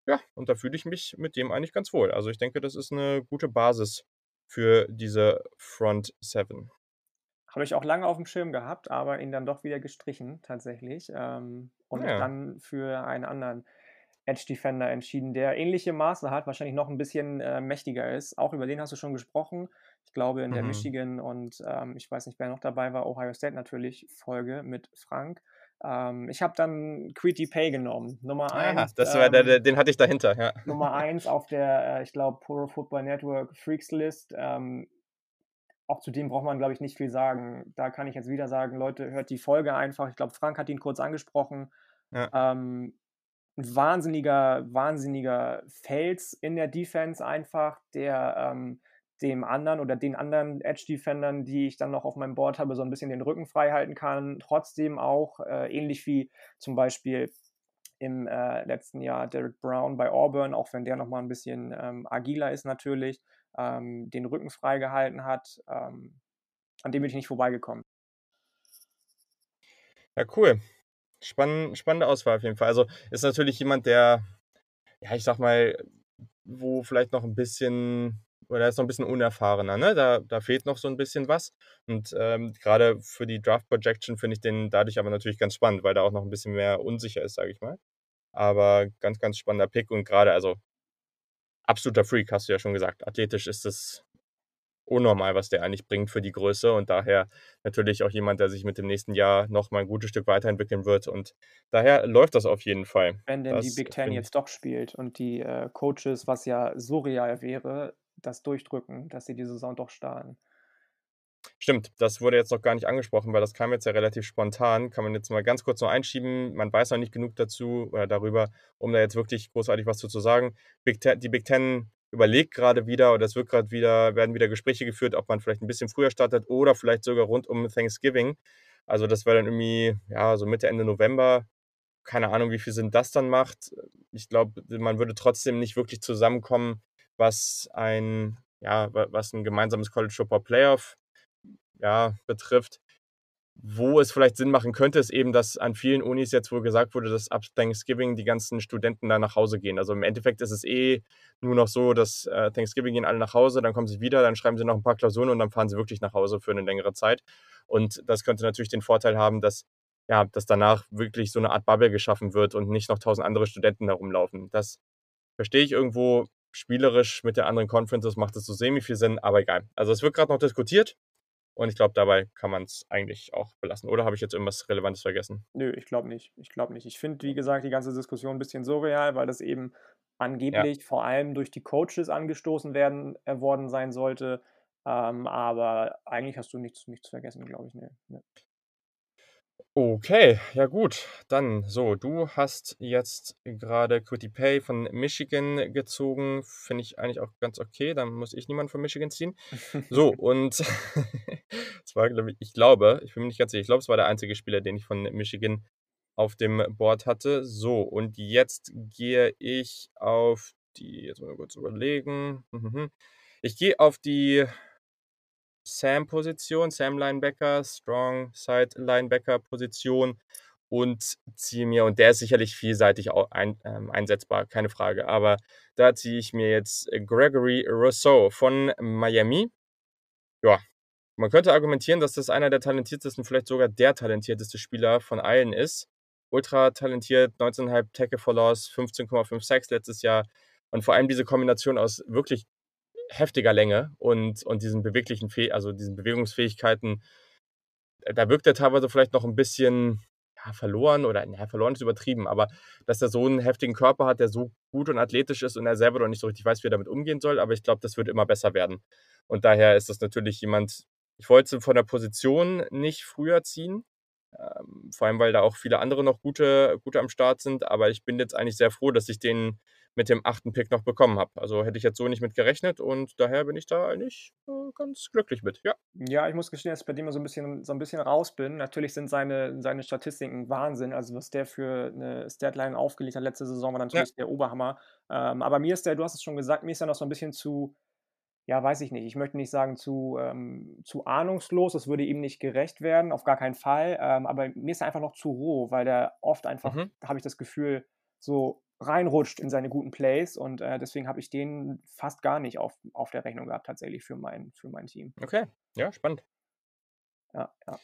Ja, und da fühle ich mich mit dem eigentlich ganz wohl. Also ich denke, das ist eine gute Basis für diese Front Seven. Habe ich auch lange auf dem Schirm gehabt, aber ihn dann doch wieder gestrichen, tatsächlich. Ähm, und ja. dann für einen anderen Edge Defender entschieden, der ähnliche Maße hat, wahrscheinlich noch ein bisschen äh, mächtiger ist. Auch über den hast du schon gesprochen. Ich glaube, in der mhm. Michigan und ähm, ich weiß nicht, wer noch dabei war, Ohio State natürlich, Folge mit Frank. Ähm, ich habe dann Quitty Pay genommen. Nummer 1. Ah, das war der, der, ähm, den hatte ich dahinter, ja. Nummer 1 auf der, äh, ich glaube, Pro Football Network Freaks List. Ähm, auch zu dem braucht man, glaube ich, nicht viel sagen. Da kann ich jetzt wieder sagen, Leute, hört die Folge einfach. Ich glaube, Frank hat ihn kurz angesprochen. Ja. Ähm, ein wahnsinniger, wahnsinniger Fels in der Defense einfach, der ähm, dem anderen oder den anderen Edge-Defendern, die ich dann noch auf meinem Board habe, so ein bisschen den Rücken frei halten kann. Trotzdem auch, äh, ähnlich wie zum Beispiel im äh, letzten Jahr Derek Brown bei Auburn, auch wenn der nochmal ein bisschen ähm, agiler ist natürlich, ähm, den Rücken frei gehalten hat. Ähm, an dem bin ich nicht vorbeigekommen. Ja, cool. Spann spannende Auswahl auf jeden Fall. Also ist natürlich jemand, der, ja, ich sag mal, wo vielleicht noch ein bisschen, oder ist noch ein bisschen unerfahrener, ne? Da, da fehlt noch so ein bisschen was. Und ähm, gerade für die Draft Projection finde ich den dadurch aber natürlich ganz spannend, weil da auch noch ein bisschen mehr unsicher ist, sage ich mal. Aber ganz, ganz spannender Pick und gerade, also absoluter Freak, hast du ja schon gesagt. Athletisch ist das unnormal, was der eigentlich bringt für die Größe und daher natürlich auch jemand, der sich mit dem nächsten Jahr noch mal ein gutes Stück weiterentwickeln wird und daher läuft das auf jeden Fall. Wenn denn das die Big Ten jetzt doch spielt und die äh, Coaches, was ja surreal wäre, das durchdrücken, dass sie die Saison doch starten. Stimmt, das wurde jetzt noch gar nicht angesprochen, weil das kam jetzt ja relativ spontan. Kann man jetzt mal ganz kurz noch einschieben. Man weiß noch nicht genug dazu oder darüber, um da jetzt wirklich großartig was zu sagen. Big Ten, die Big Ten überlegt gerade wieder oder es wird gerade wieder, werden wieder Gespräche geführt, ob man vielleicht ein bisschen früher startet oder vielleicht sogar rund um Thanksgiving. Also das wäre dann irgendwie, ja, so Mitte, Ende November. Keine Ahnung, wie viel Sinn das dann macht. Ich glaube, man würde trotzdem nicht wirklich zusammenkommen, was ein, ja, was ein gemeinsames College Football Playoff ja, betrifft. Wo es vielleicht Sinn machen könnte, ist eben, dass an vielen Unis jetzt wohl gesagt wurde, dass ab Thanksgiving die ganzen Studenten da nach Hause gehen. Also im Endeffekt ist es eh nur noch so, dass äh, Thanksgiving gehen alle nach Hause, dann kommen sie wieder, dann schreiben sie noch ein paar Klausuren und dann fahren sie wirklich nach Hause für eine längere Zeit. Und das könnte natürlich den Vorteil haben, dass ja, dass danach wirklich so eine Art Bubble geschaffen wird und nicht noch tausend andere Studenten da rumlaufen. Das verstehe ich irgendwo spielerisch mit der anderen Conferences macht es so semi viel Sinn, aber egal. Also es wird gerade noch diskutiert. Und ich glaube, dabei kann man es eigentlich auch belassen. Oder habe ich jetzt irgendwas Relevantes vergessen? Nö, ich glaube nicht. Ich glaube nicht. Ich finde, wie gesagt, die ganze Diskussion ein bisschen surreal, weil das eben angeblich ja. vor allem durch die Coaches angestoßen werden äh, worden sein sollte. Ähm, aber eigentlich hast du nichts, nichts vergessen, glaube ich. Nee, nee. Okay, ja gut. Dann so, du hast jetzt gerade Quitty Pay von Michigan gezogen. Finde ich eigentlich auch ganz okay. Dann muss ich niemanden von Michigan ziehen. So, und es war, glaube ich, ich glaube, ich bin mir nicht ganz sicher, ich glaube, es war der einzige Spieler, den ich von Michigan auf dem Board hatte. So, und jetzt gehe ich auf die, jetzt mal kurz überlegen. Mhm. Ich gehe auf die Sam-Position, Sam-Linebacker, Strong Side Linebacker-Position und ziehe mir, und der ist sicherlich vielseitig ein, ähm, einsetzbar, keine Frage, aber da ziehe ich mir jetzt Gregory Rousseau von Miami. Ja, man könnte argumentieren, dass das einer der talentiertesten, vielleicht sogar der talentierteste Spieler von allen ist. Ultra talentiert, 19,5 Tackle for Loss, 15,5 Sacks letztes Jahr. Und vor allem diese Kombination aus wirklich heftiger Länge und, und diesen beweglichen, Fäh also diesen Bewegungsfähigkeiten, äh, da wirkt er teilweise vielleicht noch ein bisschen ja, verloren oder, naja, verloren ist übertrieben, aber dass er so einen heftigen Körper hat, der so gut und athletisch ist und er selber noch nicht so richtig weiß, wie er damit umgehen soll, aber ich glaube, das wird immer besser werden. Und daher ist das natürlich jemand, ich wollte von der Position nicht früher ziehen. Ähm, vor allem, weil da auch viele andere noch gute, gute am Start sind. Aber ich bin jetzt eigentlich sehr froh, dass ich den mit dem achten Pick noch bekommen habe. Also hätte ich jetzt so nicht mit gerechnet und daher bin ich da eigentlich äh, ganz glücklich mit. Ja. Ja, ich muss gestehen, dass ich bei dem so ein bisschen, so ein bisschen raus bin. Natürlich sind seine, seine Statistiken Wahnsinn. Also was der für eine Statline aufgelegt hat letzte Saison, war natürlich ja. der Oberhammer. Ähm, aber mir ist der, du hast es schon gesagt, mir ist er noch so ein bisschen zu, ja, weiß ich nicht. Ich möchte nicht sagen zu, ähm, zu ahnungslos, das würde ihm nicht gerecht werden, auf gar keinen Fall. Ähm, aber mir ist er einfach noch zu roh, weil der oft einfach, mhm. habe ich das Gefühl, so reinrutscht in seine guten Plays und äh, deswegen habe ich den fast gar nicht auf, auf der Rechnung gehabt, tatsächlich für mein, für mein Team. Okay, ja, spannend. Ja, ja.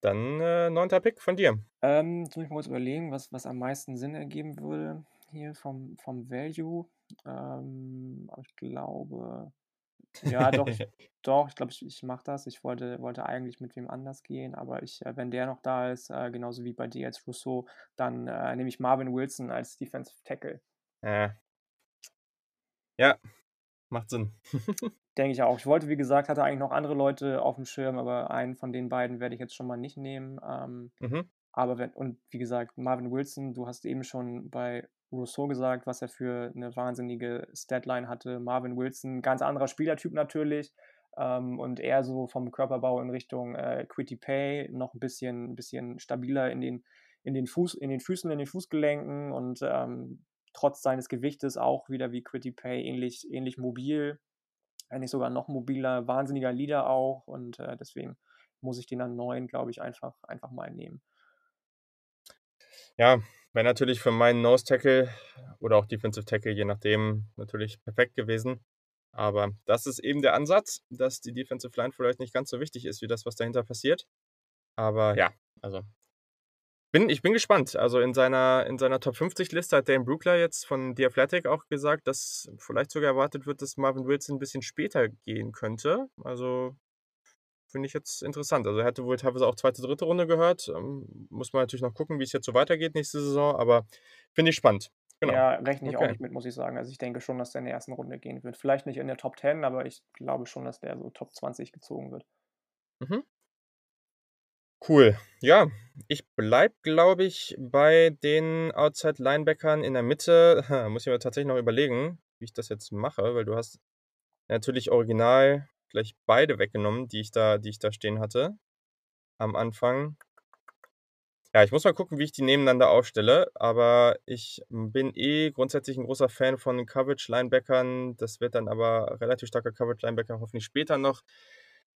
Dann äh, neunter Pick von dir. Ähm, jetzt muss ich mal kurz überlegen, was, was am meisten Sinn ergeben würde hier vom, vom Value. Ähm, aber ich glaube, ja, doch, ich, doch, ich glaube, ich, ich mache das. Ich wollte, wollte eigentlich mit wem anders gehen, aber ich, äh, wenn der noch da ist, äh, genauso wie bei dir als Rousseau, dann äh, nehme ich Marvin Wilson als Defensive Tackle. Ja, macht Sinn. Denke ich auch. Ich wollte, wie gesagt, hatte eigentlich noch andere Leute auf dem Schirm, aber einen von den beiden werde ich jetzt schon mal nicht nehmen. Ähm, mhm. Aber wenn, und wie gesagt, Marvin Wilson, du hast eben schon bei Rousseau gesagt, was er für eine wahnsinnige Statline hatte. Marvin Wilson, ganz anderer Spielertyp natürlich. Ähm, und eher so vom Körperbau in Richtung äh, Quitty Pay, noch ein bisschen, bisschen stabiler in den, in, den Fuß, in den Füßen, in den Fußgelenken und ähm, trotz seines Gewichtes auch wieder wie Quitty Pay ähnlich, ähnlich mobil. Nicht sogar noch mobiler, wahnsinniger Leader auch. Und äh, deswegen muss ich den an neun, glaube ich, einfach, einfach mal nehmen. Ja, Wäre natürlich für meinen Nose Tackle oder auch Defensive Tackle, je nachdem, natürlich perfekt gewesen. Aber das ist eben der Ansatz, dass die Defensive Line vielleicht nicht ganz so wichtig ist, wie das, was dahinter passiert. Aber ja, also bin, ich bin gespannt. Also in seiner, in seiner Top 50 Liste hat Dan Brookler jetzt von The Athletic auch gesagt, dass vielleicht sogar erwartet wird, dass Marvin Wilson ein bisschen später gehen könnte. Also finde ich jetzt interessant. Also er hatte wohl teilweise auch zweite, dritte Runde gehört. Ähm, muss man natürlich noch gucken, wie es jetzt so weitergeht nächste Saison, aber finde ich spannend. Genau. Ja, rechne ich okay. auch nicht mit, muss ich sagen. Also ich denke schon, dass der in der ersten Runde gehen wird. Vielleicht nicht in der Top 10, aber ich glaube schon, dass der so Top 20 gezogen wird. Mhm. Cool. Ja, ich bleibe, glaube ich, bei den Outside-Linebackern in der Mitte. Muss ich mir tatsächlich noch überlegen, wie ich das jetzt mache, weil du hast natürlich original gleich beide weggenommen, die ich da, die ich da stehen hatte am Anfang. Ja, ich muss mal gucken, wie ich die nebeneinander aufstelle, aber ich bin eh grundsätzlich ein großer Fan von Coverage-Linebackern. Das wird dann aber relativ starker Coverage-Linebacker hoffentlich später noch.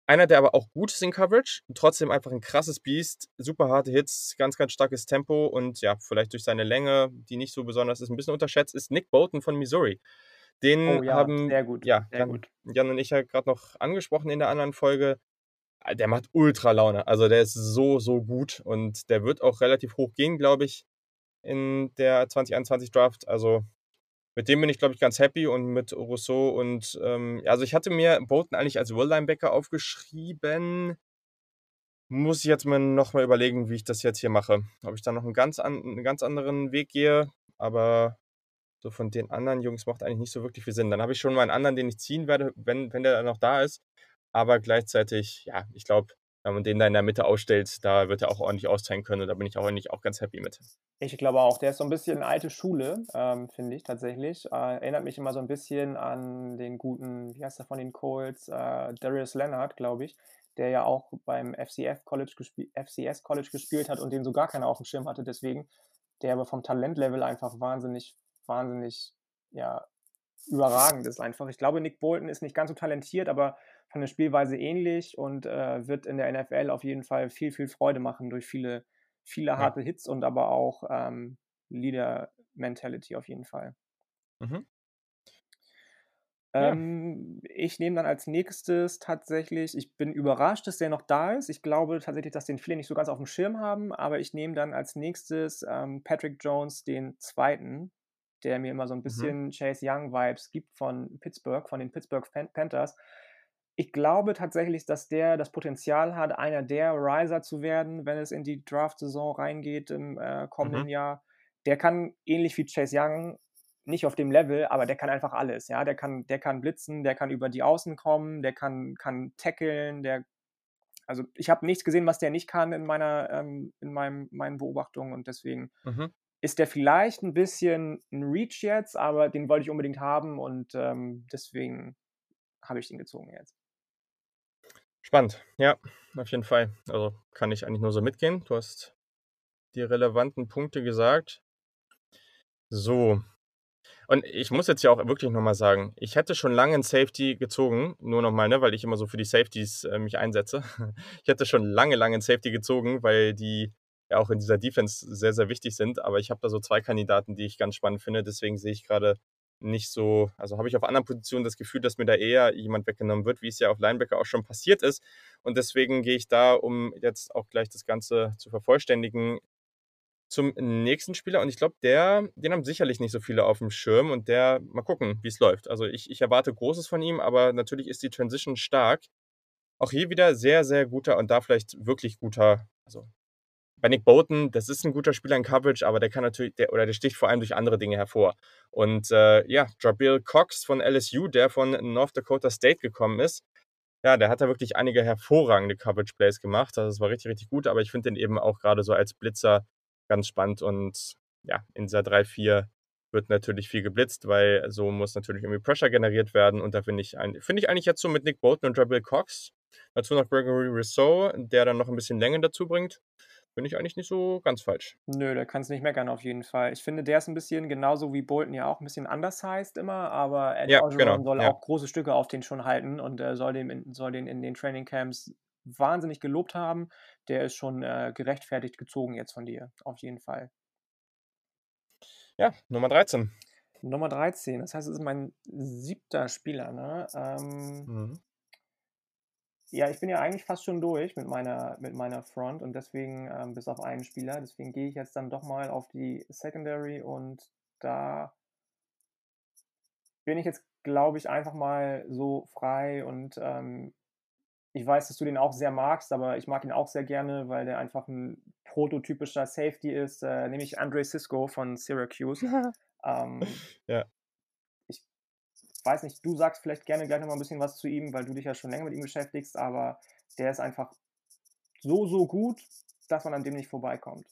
Einer, der aber auch gut ist in Coverage, trotzdem einfach ein krasses Biest, super harte Hits, ganz, ganz starkes Tempo und ja, vielleicht durch seine Länge, die nicht so besonders ist, ein bisschen unterschätzt, ist Nick Bolton von Missouri. Den oh, ja, haben sehr gut, ja, sehr gut. Jan und ich ja gerade noch angesprochen in der anderen Folge. Ah, der macht ultra Laune. Also der ist so, so gut und der wird auch relativ hoch gehen, glaube ich, in der 2021 Draft. Also mit dem bin ich, glaube ich, ganz happy und mit Rousseau und ähm, also ich hatte mir Bolton eigentlich als Will Linebacker aufgeschrieben. Muss ich jetzt mal nochmal überlegen, wie ich das jetzt hier mache. Ob ich da noch einen ganz, an, einen ganz anderen Weg gehe. Aber so von den anderen Jungs macht eigentlich nicht so wirklich viel Sinn. Dann habe ich schon mal einen anderen, den ich ziehen werde, wenn, wenn der dann noch da ist. Aber gleichzeitig, ja, ich glaube, wenn man den da in der Mitte ausstellt, da wird er auch ordentlich austeilen können und da bin ich auch eigentlich auch ganz happy mit. Ich glaube auch, der ist so ein bisschen alte Schule, ähm, finde ich tatsächlich. Äh, erinnert mich immer so ein bisschen an den guten, wie heißt er von den Colts, äh, Darius Leonard, glaube ich, der ja auch beim FCF College FCS College gespielt hat und den so gar keiner auf dem Schirm hatte, deswegen, der aber vom Talentlevel einfach wahnsinnig wahnsinnig, ja, überragend ist einfach. Ich glaube, Nick Bolton ist nicht ganz so talentiert, aber von der Spielweise ähnlich und äh, wird in der NFL auf jeden Fall viel, viel Freude machen durch viele, viele harte ja. Hits und aber auch ähm, Leader-Mentality auf jeden Fall. Mhm. Ähm, ja. Ich nehme dann als nächstes tatsächlich, ich bin überrascht, dass der noch da ist. Ich glaube tatsächlich, dass den viele nicht so ganz auf dem Schirm haben, aber ich nehme dann als nächstes ähm, Patrick Jones, den zweiten der mir immer so ein mhm. bisschen mhm. Chase Young-Vibes gibt von Pittsburgh, von den Pittsburgh Panthers. Ich glaube tatsächlich, dass der das Potenzial hat, einer der Riser zu werden, wenn es in die Draft-Saison reingeht im äh, kommenden mhm. Jahr. Der kann ähnlich wie Chase Young nicht auf dem Level, aber der kann einfach alles, ja. Der kann der kann blitzen, der kann über die Außen kommen, der kann kann tackeln, der also, ich habe nichts gesehen, was der nicht kann in meiner ähm, in meinem meinen Beobachtungen und deswegen Mhm. Ist der vielleicht ein bisschen 'n Reach jetzt, aber den wollte ich unbedingt haben und, ähm, deswegen habe ich den gezogen jetzt. Spannend. Ja, auf jeden Fall. Also, kann ich eigentlich nur so mitgehen. Du hast die relevanten Punkte gesagt. So. Und ich muss jetzt ja auch wirklich noch mal sagen, ich hätte schon lange 'n Safety gezogen, nur noch mal, ne, weil ich immer so für die Safeties, äh, mich einsetze. Ich hätte schon lange, lange 'n Safety gezogen, weil die ja auch in dieser Defense sehr, sehr wichtig sind. Aber ich habe da so 2 Kandidaten, die ich ganz spannend finde. Deswegen sehe ich grade nicht so also, habe ich auf anderen Positionen das Gefühl, dass mir da eher jemand weggenommen wird, wie es ja auf Linebacker auch schon passiert ist. Und deswegen gehe ich da, um jetzt auch gleich das Ganze zu vervollständigen, zum nächsten Spieler und ich glaube, der den haben sicherlich nicht so viele aufm Schirm und der mal gucken, wie's läuft. Also, ich ich erwarte Großes von ihm, aber natürlich ist die Transition stark. Auch hier wieder sehr, sehr guter und da vielleicht wirklich guter also, bei Nick Bolton, das ist 'n guter Spieler in Coverage, aber der kann natürlich der oder der sticht vor allem durch andere Dinge hervor. Und, äh, ja, Jabril Cox von LSU, der von North Dakota State gekommen ist, ja, der hat da wirklich einige hervorragende Coverage Plays gemacht. Also, das war richtig, richtig gut, aber ich finde den eben auch grade so als Blitzer ganz spannend und ja, in dieser 3-4 wird natürlich viel geblitzt, weil so muss natürlich irgendwie Pressure generiert werden und da finde ich ein finde ich eigentlich jetzt so mit Nick Bolton und Jabril Cox, dazu noch Gregory Rousseau, der dann noch 'n bisschen Länge dazu bringt, finde ich eigentlich nicht so ganz falsch. Nö, da kannst nicht meckern auf jeden Fall. Ich finde, der ist 'n bisschen genauso wie Bolton ja auch 'n bisschen undersized immer, aber Ed Ja, Orgeron genau, soll ja. auch große Stücke auf den schon halten und, äh, soll dem in soll den in den Training Camps wahnsinnig gelobt haben. Der ist schon, äh, gerechtfertigt gezogen jetzt von dir, auf jeden Fall. Ja, Nummer 13. Nummer 13, das heißt, es ist mein 7. Spieler, ne? Ähm Mhm. Ja, ich bin ja eigentlich fast schon durch mit meiner mit meiner Front und deswegen, ähm, bis auf einen Spieler, deswegen gehe ich jetzt dann doch mal auf die Secondary und da bin ich jetzt, glaube ich, einfach mal so frei und, ähm, ich weiß, dass du den auch sehr magst, aber ich mag ihn auch sehr gerne, weil der einfach 'n prototypischer Safety ist, äh, nämlich Andre Cisco von Syracuse. Ähm Ja. Weiß nicht, du sagst vielleicht gerne gleich noch mal 'n bisschen was zu ihm, weil du dich ja schon länger mit ihm beschäftigst, aber der ist einfach so, so gut, dass man an dem nicht vorbeikommt.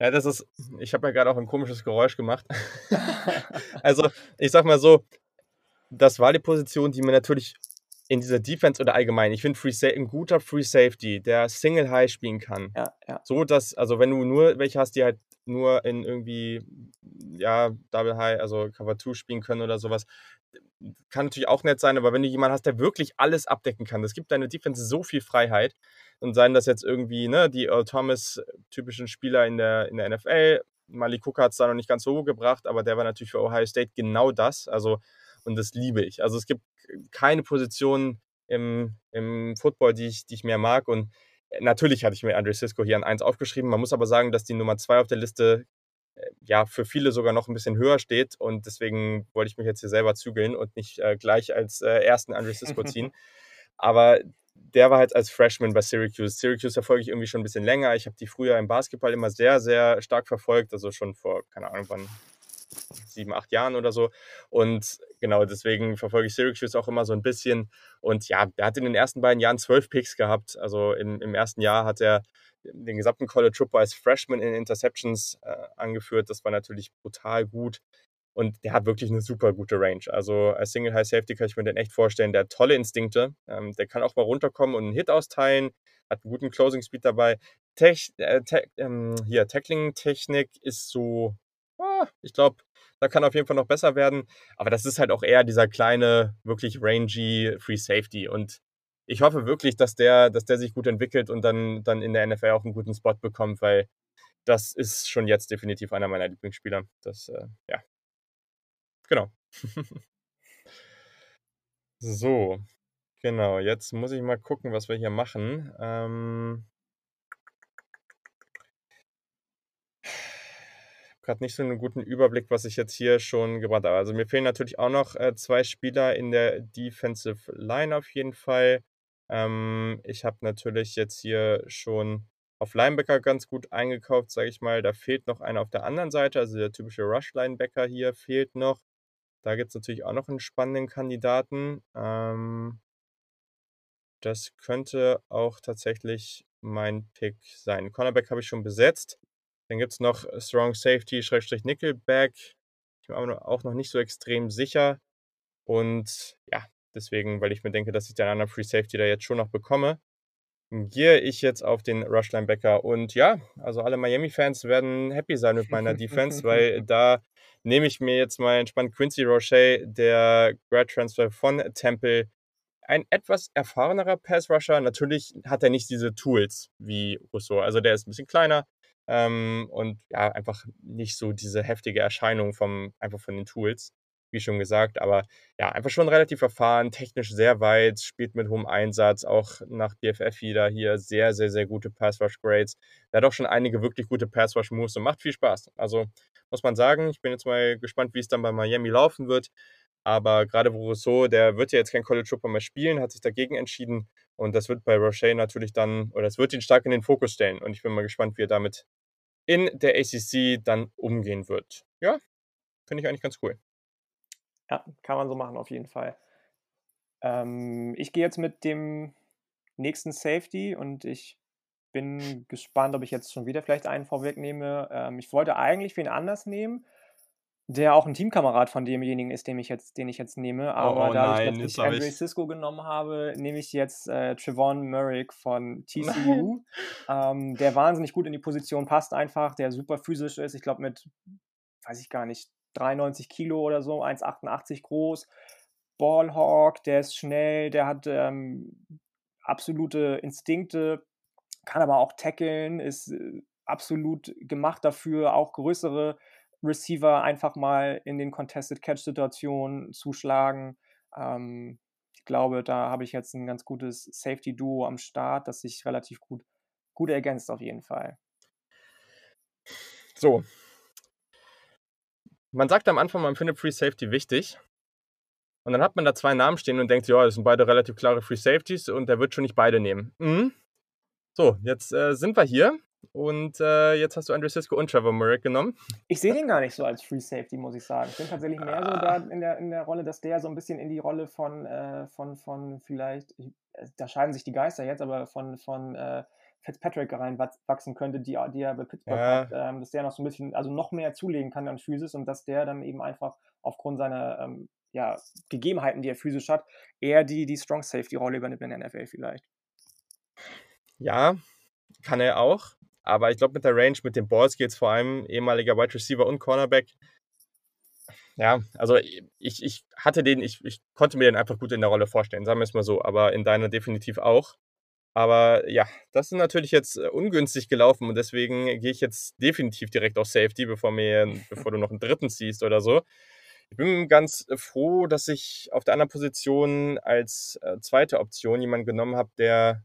Ja, das ist ich habe ja grade auch 'n komisches Geräusch gemacht. Also, ich sage mal so, das war die Position, die mir natürlich in dieser Defense oder allgemein ich finde Free Sa 'n guter Free Safety, der Single High spielen kann. Ja, ja. So, dass also, wenn du nur welche hast, die halt nur in irgendwie, ja, Double High, also Cover 2 spielen können oder so was, kann natürlich auch nett sein, aber wenn du jemanden hast, der wirklich alles abdecken kann, das gibt deiner Defense so viel Freiheit und seien das jetzt irgendwie, ne, die Earl Thomas typischen Spieler in der in der NFL. Malik Hooker hat's da noch nicht ganz so gebracht, aber der war natürlich für Ohio State genau das, also und das liebe ich. Also, es gibt keine Position im im Football, die ich die ich mehr mag und natürlich hatte ich mir Andre Cisco hier an 1 aufgeschrieben. Man muss aber sagen, dass die Nummer 2 auf der Liste, äh, ja, für viele sogar noch 'n bisschen höher steht und deswegen wollte ich mich jetzt hier selber zügeln und nicht, äh, gleich als, äh, 1. Andre Cisco ziehen. Aber der war halt als Freshman bei Syracuse. Syracuse verfolge ich irgendwie schon 'n bisschen länger. Ich habe die früher im Basketball immer sehr, sehr stark verfolgt, also schon vor, keine Ahnung wann, 7, 8 Jahren oder so. Und genau, deswegen verfolge ich Syracuse auch immer so 'n bisschen. Und ja, der hat in den ersten beiden Jahren 12 Picks gehabt. Also, im im 1. Jahr hat er den gesamten College Football als Freshman in Interceptions, äh, angeführt. Das war natürlich brutal gut und der hat wirklich 'ne super gute Range. Also, als Single High Safety kann ich mir den echt vorstellen. Der hat tolle Instinkte. Ähm, der kann auch mal runterkommen und 'n Hit austeilen, hat 'n guten Closing Speed dabei. Tech äh, Te ähm, hier Tackling-Technik ist so, ah, ich glaube, da kann auf jeden Fall noch besser werden. Aber das ist halt auch eher dieser kleine, wirklich rangy Free Safety und ich hoffe wirklich, dass der dass der sich gut entwickelt und dann dann in der NFL auch 'n guten Spot bekommt, weil das ist schon jetzt definitiv einer meiner Lieblingsspieler. Das, äh, ja. Genau. So, genau, jetzt muss ich mal gucken, was wir hier machen. Ähm grad nicht so 'nen guten Überblick, was ich jetzt hier schon gebracht habe. Also, mir fehlen natürlich auch noch, äh, 2 Spieler in der Defensive Line auf jeden Fall. Ähm, ich habe natürlich jetzt hier schon auf Linebacker ganz gut eingekauft, sage ich mal. Da fehlt noch einer auf der anderen Seite, also der typische Rush-Linebacker hier fehlt noch. Da gibt es natürlich auch noch einen spannenden Kandidaten. Ähm, das könnte auch tatsächlich mein Pick sein. Cornerback habe ich schon besetzt. Dann gibt es noch Strong Safety, Schrägstrich Nickelback. Ich bin aber auch noch nicht so extrem sicher. Und ja, deswegen, weil ich mir denke, dass ich den anderen Free Safety da jetzt schon noch bekomme, gehe ich jetzt auf den Rush Linebacker. Und ja, also alle Miami-Fans werden happy sein mit meiner Defense, weil da nehme ich mir jetzt mal entspannt Quincy Roche, der Grad Transfer von Temple. Ein etwas erfahrenerer Pass-Rusher. Natürlich hat er nicht diese Tools wie Rousseau. Also der ist ein bisschen kleiner ähm, und ja, einfach nicht so diese heftige Erscheinung vom, einfach von den Tools wie schon gesagt. Aber ja, einfach schon relativ erfahren, technisch sehr weit, spielt mit hohem Einsatz, auch nach BFF wieder hier sehr, sehr, sehr gute Pass-Rush-Grades. Er hat auch schon einige wirklich gute Pass-Rush-Moves und macht viel Spaß. Also muss man sagen, ich bin jetzt mal gespannt, wie es dann bei Miami laufen wird. Aber gerade Rousseau, der wird ja jetzt kein College Football mehr spielen, hat sich dagegen entschieden. Und das wird bei Roche natürlich dann, oder es wird ihn stark in den Fokus stellen. Und ich bin mal gespannt, wie er damit in der ACC dann umgehen wird. Ja, finde ich eigentlich ganz cool. Ja, kann man so machen, auf jeden Fall. Ähm, ich gehe jetzt mit dem nächsten Safety und ich bin gespannt, ob ich jetzt schon wieder vielleicht einen vorwegnehme. Ähm, ich wollte eigentlich wen anders nehmen, der auch ein Teamkamerad von demjenigen ist, den ich jetzt, den ich jetzt nehme. Aber oh, oh dadurch, nein, dass ich Andre ich... Cisco genommen habe, nehme ich jetzt äh, Trevon Merrick von TCU, ähm, der wahnsinnig gut in die Position passt einfach, der super physisch ist. Ich glaube mit, weiß ich gar nicht, 93 Kilo oder so, 1,88 groß. Ballhawk, der ist schnell, der hat ähm, absolute Instinkte, kann aber auch tackeln, ist äh, absolut gemacht dafür, auch größere Receiver einfach mal in den Contested Catch-Situationen zuschlagen. Ähm, ich glaube, da habe ich jetzt ein ganz gutes Safety-Duo am Start, das sich relativ gut, gut ergänzt auf jeden Fall. So, man sagt am Anfang, man findet Free Safety wichtig. Und dann hat man da zwei Namen stehen und denkt, ja, das sind beide relativ klare Free Safeties und der wird schon nicht beide nehmen. Mhm. So, jetzt äh, sind wir hier und äh, jetzt hast du Andrew Sisko und Trevor Murray genommen. Ich sehe den gar nicht so als Free Safety, muss ich sagen. Ich bin tatsächlich mehr so da in der, in der Rolle, dass der so ein bisschen in die Rolle von, äh, von, von vielleicht, äh, da scheiden sich die Geister jetzt, aber von, von äh, Fitzpatrick reinwachsen könnte, die, die er bei Pittsburgh ja. hat, ähm, dass der noch so ein bisschen, also noch mehr zulegen kann an Physis und dass der dann eben einfach aufgrund seiner ähm, ja, Gegebenheiten, die er physisch hat, eher die, die Strong Safety-Rolle übernimmt in der NFL vielleicht. Ja, kann er auch. Aber ich glaube, mit der Range, mit den Balls geht es vor allem ehemaliger Wide Receiver und Cornerback. Ja, also ich, ich hatte den, ich, ich konnte mir den einfach gut in der Rolle vorstellen, sagen wir es mal so, aber in deiner definitiv auch. Aber ja, das ist natürlich jetzt äh, ungünstig gelaufen und deswegen gehe ich jetzt definitiv direkt auf Safety, bevor, mir, bevor du noch einen dritten ziehst oder so. Ich bin ganz froh, dass ich auf der anderen Position als äh, zweite Option jemanden genommen habe, der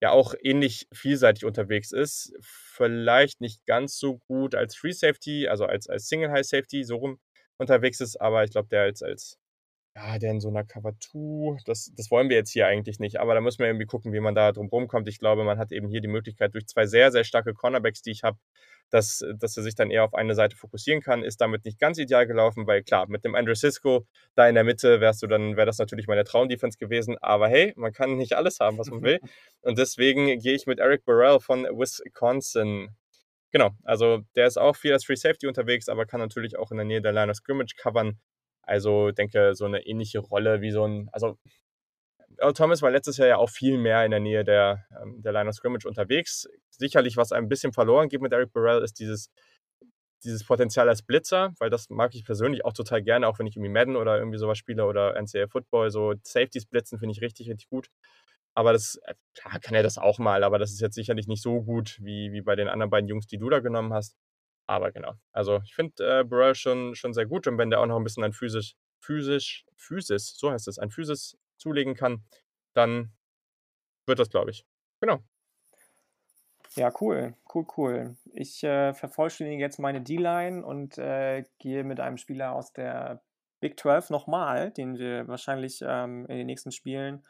ja auch ähnlich vielseitig unterwegs ist. Vielleicht nicht ganz so gut als Free Safety, also als, als Single High Safety so rum unterwegs ist, aber ich glaube, der als, als ja, der in so einer Cover 2, das, das wollen wir jetzt hier eigentlich nicht, aber da müssen wir irgendwie gucken, wie man da drum rumkommt. Ich glaube, man hat eben hier die Möglichkeit, durch zwei sehr, sehr starke Cornerbacks, die ich habe, dass, dass er sich dann eher auf eine Seite fokussieren kann. Ist damit nicht ganz ideal gelaufen, weil klar, mit dem Andrew Cisco da in der Mitte wärst du dann, wäre das natürlich meine Traumdefense gewesen. Aber hey, man kann nicht alles haben, was man will. Und deswegen gehe ich mit Eric Burrell von Wisconsin. Genau, also der ist auch viel als Free Safety unterwegs, aber kann natürlich auch in der Nähe der Line of Scrimmage covern. Also denke, so eine ähnliche Rolle wie so ein, also Earl Thomas war letztes Jahr ja auch viel mehr in der Nähe der, ähm, der Line of Scrimmage unterwegs. Sicherlich, was ein bisschen verloren geht mit Eric Burrell, ist dieses, dieses Potenzial als Blitzer, weil das mag ich persönlich auch total gerne, auch wenn ich irgendwie Madden oder irgendwie sowas spiele oder NCAA Football, so Safeties blitzen finde ich richtig, richtig gut. Aber das, äh, klar kann er das auch mal, aber das ist jetzt sicherlich nicht so gut wie, wie bei den anderen beiden Jungs, die du da genommen hast. Aber genau, also ich finde äh, Burrell schon, schon sehr gut und wenn der auch noch ein bisschen an physisch, physisch, physisch, so heißt es, an physisch zulegen kann, dann wird das, glaube ich. Genau. Ja, cool, cool, cool. Ich äh, vervollständige jetzt meine D-Line und äh, gehe mit einem Spieler aus der Big 12 nochmal, den wir wahrscheinlich ähm, in den nächsten Spielen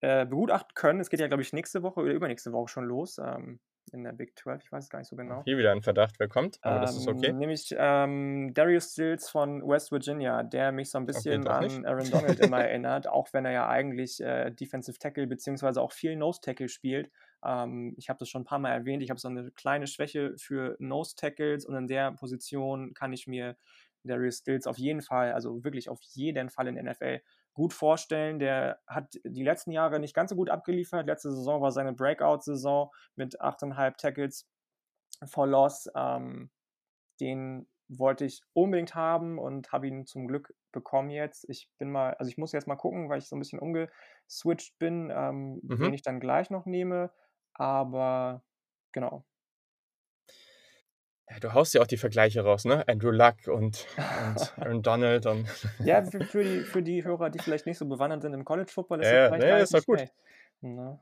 äh, begutachten können. Es geht ja, glaube ich, nächste Woche oder übernächste Woche schon los. Ähm, in der Big 12, ich weiß es gar nicht so genau. Hier wieder ein Verdacht, wer kommt, aber das ist okay. Ähm, nämlich ähm, Darius Stills von West Virginia, der mich so ein bisschen doch an nicht. Aaron Donald immer erinnert, auch wenn er ja eigentlich äh, Defensive Tackle beziehungsweise auch viel Nose Tackle spielt. Ähm, ich habe das schon ein paar Mal erwähnt, ich habe so eine kleine Schwäche für Nose Tackles und in der Position kann ich mir Darius Stills auf jeden Fall, also wirklich auf jeden Fall in NFL gut vorstellen. Der hat die letzten Jahre nicht ganz so gut abgeliefert. Letzte Saison war seine Breakout-Saison mit 8,5 Tackles for Loss. Ähm, den wollte ich unbedingt haben und habe ihn zum Glück bekommen jetzt. Ich bin mal, also ich muss jetzt mal gucken, weil ich so ein bisschen umgeswitcht bin, ähm, Mhm. wen ich dann gleich noch nehme. Aber genau. Ja, du haust ja auch die Vergleiche raus, ne? Andrew Luck und, und Aaron Donald und Ja, für, für, die, für die Hörer, die vielleicht nicht so bewandert sind im College Football, ist Ja, das ja, vielleicht nee, ist doch gut. schlecht. Ne?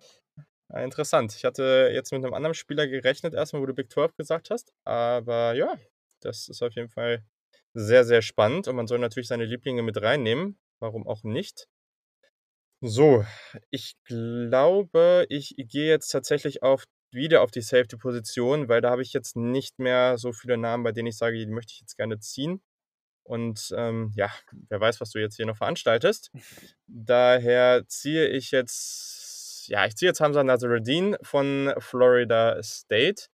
Ja, interessant. Ich hatte jetzt mit einem anderen Spieler gerechnet, erstmal, wo du Big 12 gesagt hast. Aber ja, das ist auf jeden Fall sehr, sehr spannend. Und man soll natürlich seine Lieblinge mit reinnehmen. Warum auch nicht? So, ich glaube, ich gehe jetzt tatsächlich auf, wieder auf die Safety-Position, weil da habe ich jetzt nicht mehr so viele Namen, bei denen ich sage, die möchte ich jetzt gerne ziehen. Und ähm, ja, wer weiß, was du jetzt hier noch veranstaltest. Daher ziehe ich jetzt, ja, ich ziehe jetzt Hamza Nazaruddin von Florida State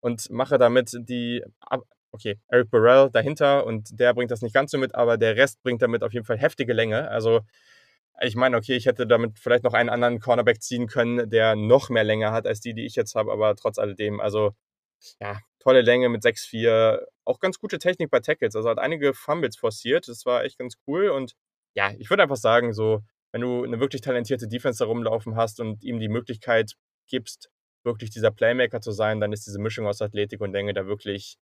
und mache damit die, okay, Eric Burrell dahinter und der bringt das nicht ganz so mit, aber der Rest bringt damit auf jeden Fall heftige Länge. Also ich meine, okay, ich hätte damit vielleicht noch einen anderen Cornerback ziehen können, der noch mehr Länge hat als die, die ich jetzt habe, aber trotz alledem, also ja, tolle Länge mit 6'4, auch ganz gute Technik bei Tackles, also hat einige Fumbles forciert, das war echt ganz cool und ja, ich würde einfach sagen, so, wenn du eine wirklich talentierte Defense da rumlaufen hast und ihm die Möglichkeit gibst, wirklich dieser Playmaker zu sein, dann ist diese Mischung aus Athletik und Länge da wirklich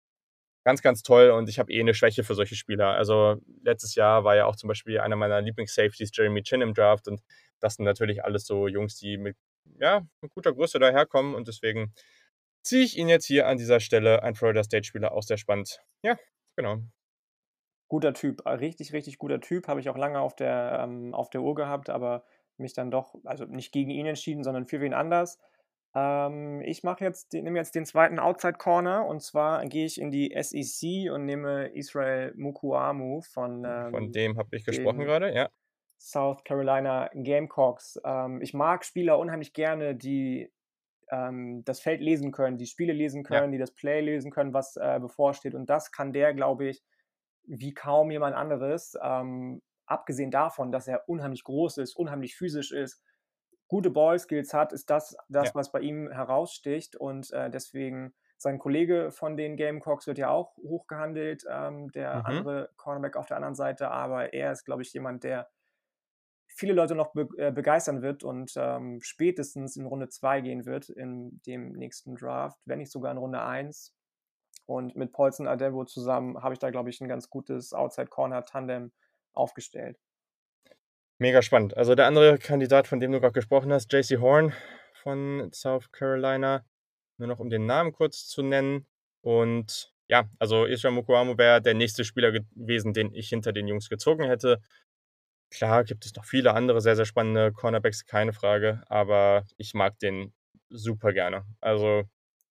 ganz, ganz toll und ich habe eh eine Schwäche für solche Spieler. Also letztes Jahr war ja auch zum Beispiel einer meiner Lieblings-Safeties Jeremy Chin im Draft und das sind natürlich alles so Jungs, die mit, ja, mit guter Größe daherkommen und deswegen ziehe ich ihn jetzt hier an dieser Stelle, ein Florida State-Spieler, auch sehr spannend. Ja, genau. Guter Typ, äh, richtig, richtig guter Typ. Habe ich auch lange auf der, ähm, auf der Uhr gehabt, aber mich dann doch, also nicht gegen ihn entschieden, sondern für wen anders. Ähm, ich mache jetzt, nehme jetzt den zweiten Outside Corner und zwar gehe ich in die SEC und nehme Israel Mukuamu von, Von ähm, dem habe ich gesprochen gerade, ja. South Carolina Gamecocks. Ähm, ich mag Spieler unheimlich gerne, die ähm, das Feld lesen können, die Spiele lesen Ja. können, die das Play lesen können, was äh, bevorsteht. Und das kann der, glaube ich, wie kaum jemand anderes. Ähm, abgesehen davon, dass er unheimlich groß ist, unheimlich physisch ist, gute Ballskills hat, ist das das, Ja. was bei ihm heraussticht. Und äh, deswegen, sein Kollege von den Gamecocks wird ja auch hochgehandelt, ähm, der Mhm. andere Cornerback auf der anderen Seite. Aber er ist, glaube ich, jemand, der viele Leute noch be äh, begeistern wird und ähm, spätestens in Runde 2 gehen wird in dem nächsten Draft, wenn nicht sogar in Runde 1. Und mit Paulson Adevo zusammen habe ich da, glaube ich, ein ganz gutes Outside-Corner-Tandem aufgestellt. Mega spannend. Also der andere Kandidat, von dem du gerade gesprochen hast, JC Horn von South Carolina, nur noch um den Namen kurz zu nennen. Und ja, also Israel Mukuamu wäre der nächste Spieler gewesen, den ich hinter den Jungs gezogen hätte. Klar gibt es noch viele andere sehr, sehr spannende Cornerbacks, keine Frage, aber ich mag den super gerne. Also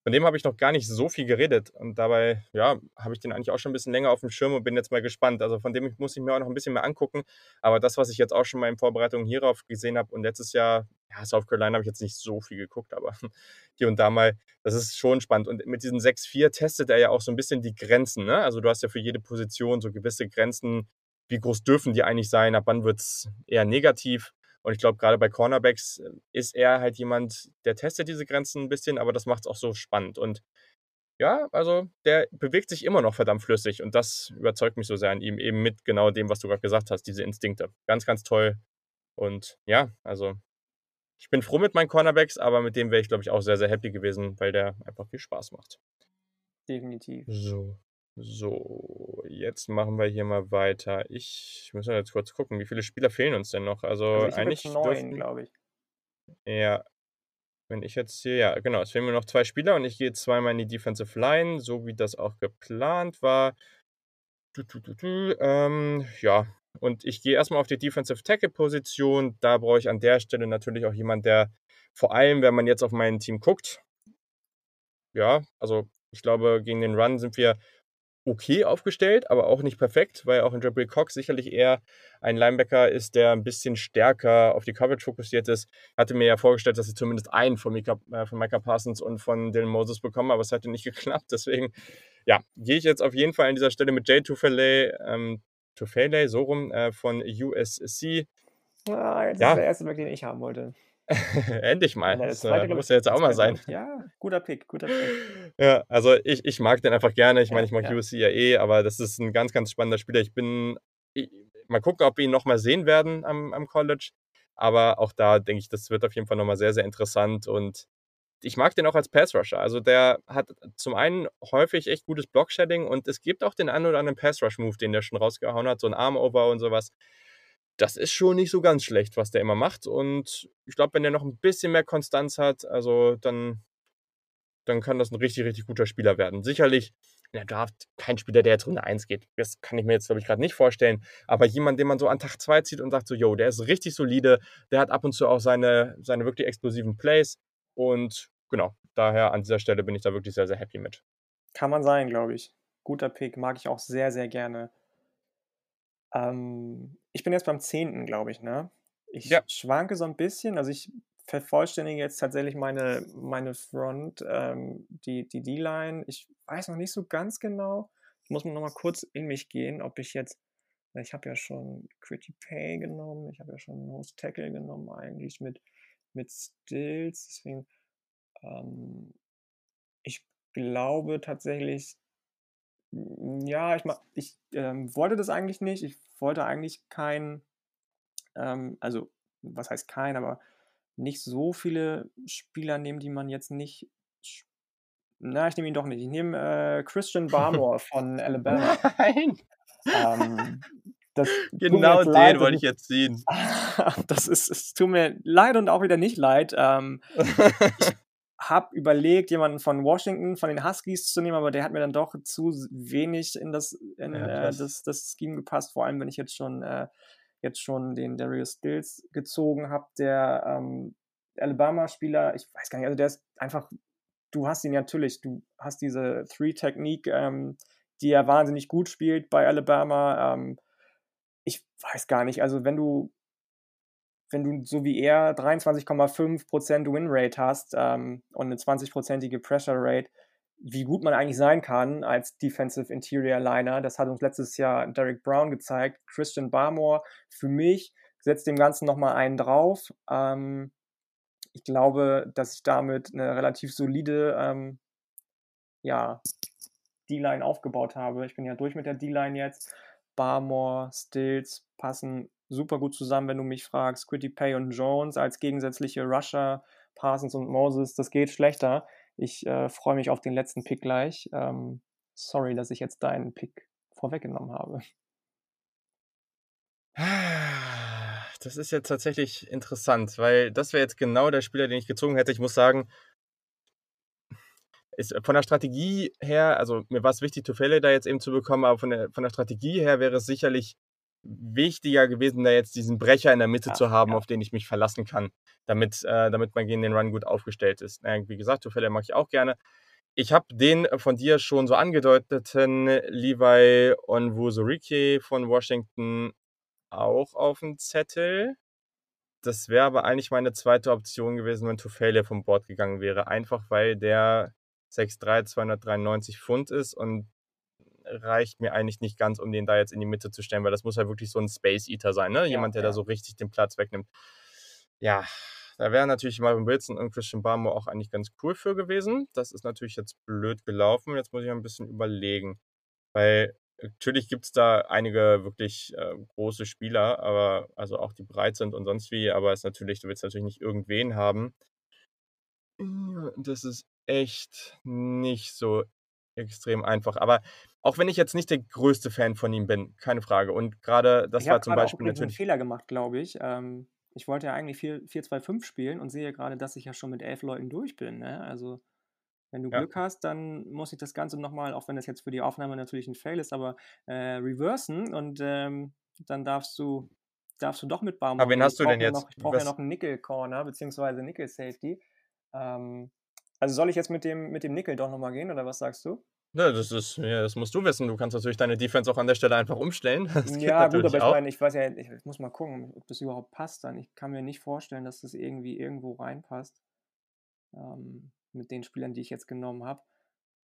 von dem habe ich noch gar nicht so viel geredet und dabei, ja, habe ich den eigentlich auch schon ein bisschen länger auf dem Schirm und bin jetzt mal gespannt. Also von dem muss ich mir auch noch ein bisschen mehr angucken, aber das, was ich jetzt auch schon mal in Vorbereitung hierauf gesehen habe und letztes Jahr, ja, South Carolina habe ich jetzt nicht so viel geguckt, aber hier und da mal, das ist schon spannend. Und mit diesen 6-4 testet er ja auch so ein bisschen die Grenzen. Ne? Also du hast ja für jede Position so gewisse Grenzen, wie groß dürfen die eigentlich sein, ab wann wird es eher negativ. Und ich glaube, gerade bei Cornerbacks äh, ist er halt jemand, der testet diese Grenzen ein bisschen, aber das macht es auch so spannend. Und ja, also der bewegt sich immer noch verdammt flüssig und das überzeugt mich so sehr an ihm, eben mit genau dem, was du gerade gesagt hast, diese Instinkte. Ganz, ganz toll. Und ja, also ich bin froh mit meinen Cornerbacks, aber mit dem wäre ich, glaube ich, auch sehr, sehr happy gewesen, weil der einfach viel Spaß macht. Definitiv. So, so, jetzt machen wir hier mal weiter. Ich muss jetzt kurz gucken, wie viele Spieler fehlen uns denn noch? Also, Also eigentlich neun, glaube ich. ja, wenn ich jetzt hier, ja, genau, es fehlen mir noch zwei Spieler und ich gehe zweimal in die Defensive Line, so wie das auch geplant war. Du, du, du, du, ähm, ja, und ich gehe erstmal auf die Defensive Tackle Position. Da brauche ich an der Stelle natürlich auch jemand, der vor allem, wenn man jetzt auf mein Team guckt, ja, also ich glaube, gegen den Run sind wir okay aufgestellt, aber auch nicht perfekt, weil auch in Jabril Cox sicherlich eher ein Linebacker ist, der ein bisschen stärker auf die Coverage fokussiert ist. Hatte mir ja vorgestellt, dass sie zumindest einen von Micah, äh, von Micah Parsons und von Dylan Moses bekommen, aber es hatte nicht geklappt. Deswegen, ja, gehe ich jetzt auf jeden Fall an dieser Stelle mit Jay Tufele, ähm, Tufele, so rum, äh, von USC. Ah, jetzt ja. ist der erste Weg, den ich haben wollte. Endlich mal. das äh, muss ja jetzt auch mal sein. Ja, guter Pick, guter Pick. Ja, also ich, ich mag den einfach gerne. Ich ja, meine, ich mag ja. USC ja eh, aber das ist ein ganz, ganz spannender Spieler. Ich bin, ich, mal gucken, ob wir ihn nochmal sehen werden am, am College. Aber auch da denke ich, das wird auf jeden Fall nochmal sehr, sehr interessant und ich mag den auch als Pass-Rusher. Also der hat zum einen häufig echt gutes Block-Shedding und es gibt auch den einen oder anderen Pass-Rush-Move, den der schon rausgehauen hat, so ein Arm-Over und sowas das ist schon nicht so ganz schlecht, was der immer macht. Und ich glaube, wenn der noch ein bisschen mehr Konstanz hat, also dann, dann kann das ein richtig, richtig guter Spieler werden. Sicherlich in der Draft kein Spieler, der jetzt Runde 1 geht. Das kann ich mir jetzt, glaube ich, gerade nicht vorstellen. Aber jemand, den man so an Tag 2 zieht und sagt so, yo, der ist richtig solide, der hat ab und zu auch seine, seine wirklich explosiven Plays. Und genau, daher an dieser Stelle bin ich da wirklich sehr, sehr happy mit. Kann man sein, glaube ich. Guter Pick, mag ich auch sehr, sehr gerne. Ähm, ich bin jetzt beim 10., glaube ich, ne? Ich ja. schwanke so ein bisschen, also ich vervollständige jetzt tatsächlich meine, meine Front, ähm, die die D-Line. Ich weiß noch nicht so ganz genau. Ich muss noch mal kurz in mich gehen, ob ich jetzt, ich habe ja schon Critty Pay genommen, ich habe ja schon Nose Tackle genommen eigentlich mit, mit Stills, deswegen ähm, ich glaube tatsächlich, ja, ich, ich ähm, wollte das eigentlich nicht. Ich wollte eigentlich kein, ähm, also was heißt kein, aber nicht so viele Spieler nehmen, die man jetzt nicht. Na, ich nehme ihn doch nicht. Ich nehme äh, Christian Barmore von Alabama. Nein! Ähm, genau den leid, wollte ich jetzt ziehen. das ist, es tut mir leid und auch wieder nicht leid. Ähm, ich habe überlegt, jemanden von Washington, von den Huskies zu nehmen, aber der hat mir dann doch zu wenig in das, in, ja, äh, das, das Scheme gepasst, vor allem wenn ich jetzt schon, äh, jetzt schon den Darius Stills gezogen habe, der ähm, Alabama-Spieler, ich weiß gar nicht, also der ist einfach, du hast ihn natürlich, du hast diese Three-Technik, ähm, die er wahnsinnig gut spielt bei Alabama. Ähm, ich weiß gar nicht, also wenn du wenn du so wie er 23,5% Winrate hast ähm, und eine 20%ige Pressure Rate, wie gut man eigentlich sein kann als Defensive Interior Liner. Das hat uns letztes Jahr Derek Brown gezeigt. Christian Barmore für mich setzt dem Ganzen nochmal einen drauf. Ähm, ich glaube, dass ich damit eine relativ solide ähm, ja, D-Line aufgebaut habe. Ich bin ja durch mit der D-Line jetzt. Barmore, Stills passen super gut zusammen, wenn du mich fragst. Quitty Pay und Jones als gegensätzliche Rusher, Parsons und Moses, das geht schlechter. Ich äh, freue mich auf den letzten Pick gleich. Ähm, sorry, dass ich jetzt deinen Pick vorweggenommen habe. Das ist jetzt tatsächlich interessant, weil das wäre jetzt genau der Spieler, den ich gezogen hätte. Ich muss sagen, ist von der Strategie her, also mir war es wichtig, Tufele da jetzt eben zu bekommen, aber von der, von der Strategie her wäre es sicherlich wichtiger gewesen, da jetzt diesen Brecher in der Mitte ja, zu haben, ja. auf den ich mich verlassen kann, damit, äh, damit man gegen den Run gut aufgestellt ist. Äh, wie gesagt, Tufele mag ich auch gerne. Ich habe den von dir schon so angedeuteten Levi Onwuzurike von Washington auch auf dem Zettel. Das wäre aber eigentlich meine zweite Option gewesen, wenn Tufele vom Bord gegangen wäre. Einfach weil der 6'3, 293 Pfund ist und reicht mir eigentlich nicht ganz, um den da jetzt in die Mitte zu stellen, weil das muss ja wirklich so ein Space Eater sein, ne? Ja, Jemand, der ja. da so richtig den Platz wegnimmt. Ja, da wären natürlich Marvin Wilson und Christian Barmore auch eigentlich ganz cool für gewesen. Das ist natürlich jetzt blöd gelaufen. Jetzt muss ich ein bisschen überlegen. Weil natürlich gibt es da einige wirklich äh, große Spieler, aber also auch die breit sind und sonst wie, aber es natürlich, du willst natürlich nicht irgendwen haben. Das ist echt nicht so extrem einfach. Aber auch wenn ich jetzt nicht der größte Fan von ihm bin, keine Frage. Und gerade das ich war zum Beispiel auch natürlich. einen Fehler gemacht, glaube ich. Ähm, ich wollte ja eigentlich 4-2-5 spielen und sehe gerade, dass ich ja schon mit elf Leuten durch bin. Ne? Also, wenn du ja. Glück hast, dann muss ich das Ganze nochmal, auch wenn das jetzt für die Aufnahme natürlich ein Fail ist, aber äh, reversen und ähm, dann darfst du, darfst du doch mit Baum. Aber wen hast du denn jetzt? Noch, ich brauche ja noch einen Nickel Corner, beziehungsweise Nickel Safety. Ähm, Also soll ich jetzt mit dem, mit dem Nickel doch nochmal gehen oder was sagst du? Ja, das ist, ja, das musst du wissen. Du kannst natürlich deine Defense auch an der Stelle einfach umstellen. Ja, gut, aber ich auch. meine, ich weiß ja, ich muss mal gucken, ob das überhaupt passt dann. Ich kann mir nicht vorstellen, dass das irgendwie irgendwo reinpasst, ähm, mit den Spielern, die ich jetzt genommen habe.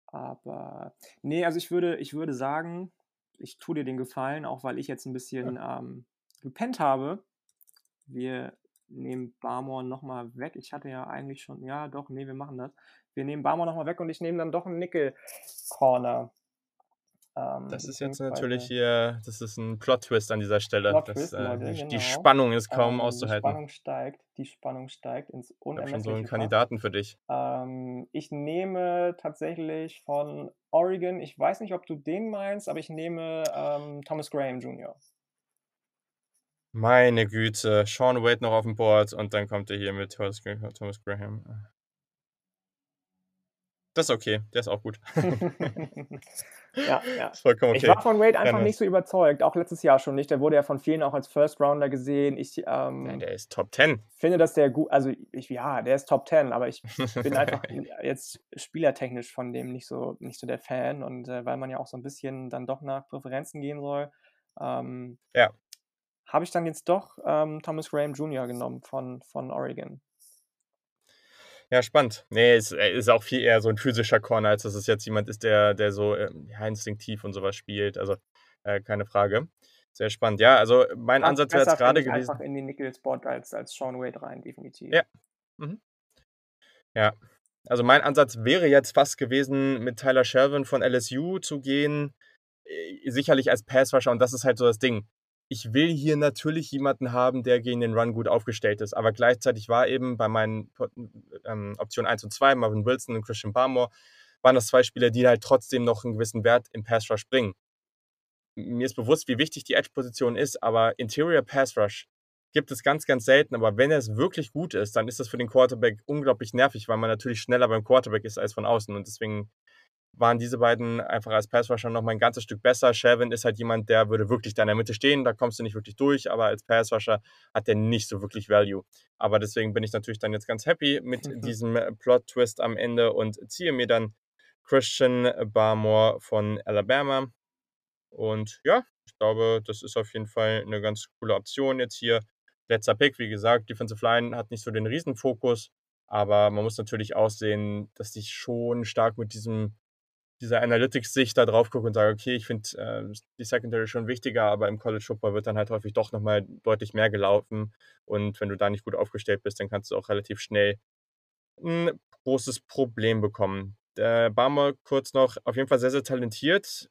Aber nee, also ich würde, ich würde sagen, ich tue dir den Gefallen, auch weil ich jetzt ein bisschen ähm, gepennt habe. Wir nehmen Barmore nochmal weg. Ich hatte ja eigentlich schon, ja doch, nee, wir machen das. Wir nehmen Barmore nochmal weg und ich nehme dann doch einen Nickel-Corner. Ähm, Das ist jetzt natürlich hier, das ist ein Plot-Twist an dieser Stelle. Das, äh, Leute, die, die genau. Spannung ist kaum Ähm, auszuhalten. Die Spannung steigt, die Spannung steigt ins Ich habe schon so einen. Kandidaten für dich. Ähm, ich nehme tatsächlich von Oregon, ich weiß nicht, ob du den meinst, aber ich nehme ähm, Thomas Graham Jr. Meine Güte, Sean Wade noch auf dem Board und dann kommt er hier mit Thomas Graham. Das ist okay, der ist auch gut. ja, ja. vollkommen Ich okay. war von Wade einfach Gerne. nicht so überzeugt, auch letztes Jahr schon nicht. Der wurde ja von vielen auch als First Rounder gesehen. Ich ähm, Ja, der ist Top 10. finde, dass der gut, also ich, ja, der ist Top 10, aber ich bin einfach jetzt spielertechnisch von dem nicht so, nicht so der Fan und äh, weil man ja auch so ein bisschen dann doch nach Präferenzen gehen soll, ähm, Ja. habe ich dann jetzt doch ähm, Thomas Graham Jr. genommen von, von Oregon. Ja, spannend. Nee, es er ist auch viel eher so ein physischer Corner, als dass es jetzt jemand ist, der, der so ähm, ja, instinktiv und sowas spielt. Also äh, keine Frage. Sehr spannend. Ja, also mein Passt Ansatz wäre jetzt gerade gewesen. einfach in den Nickel-Spot als, als Sean Wade rein, definitiv. Ja. Ja, also mein Ansatz wäre jetzt fast gewesen, mit Tyler Shelvin von LSU zu gehen, äh, sicherlich als Passrusher und das ist halt so das Ding. Ich will hier natürlich jemanden haben, der gegen den Run gut aufgestellt ist, aber gleichzeitig war eben bei meinen ähm, Optionen 1 und 2, Marvin Wilson und Christian Barmore, waren das zwei Spieler, die halt trotzdem noch einen gewissen Wert im Pass Rush bringen. Mir ist bewusst, wie wichtig die Edge-Position ist, aber Interior Pass Rush gibt es ganz, ganz selten. Aber wenn es wirklich gut ist, dann ist das für den Quarterback unglaublich nervig, weil man natürlich schneller beim Quarterback ist als von außen. Und deswegen waren diese beiden einfach als Passrusher noch mal ein ganzes Stück besser. Shelvin ist halt jemand, der würde wirklich da in der Mitte stehen, da kommst du nicht wirklich durch, aber als Passrusher hat der nicht so wirklich Value. Aber deswegen bin ich natürlich dann jetzt ganz happy mit Mhm. diesem Plot-Twist am Ende und ziehe mir dann Christian Barmore von Alabama. Und ja, ich glaube, das ist auf jeden Fall eine ganz coole Option jetzt hier. Letzter Pick, wie gesagt, Defensive Line hat nicht so den Riesenfokus, aber man muss natürlich auch sehen, dass ich schon stark mit diesem dieser Analytics-Sicht da drauf gucke und sage, okay, ich finde äh, die Secondary schon wichtiger, aber im College Football wird dann halt häufig doch nochmal deutlich mehr gelaufen. Und wenn du da nicht gut aufgestellt bist, dann kannst du auch relativ schnell ein großes Problem bekommen. Der Barmer kurz noch, auf jeden Fall sehr, sehr talentiert.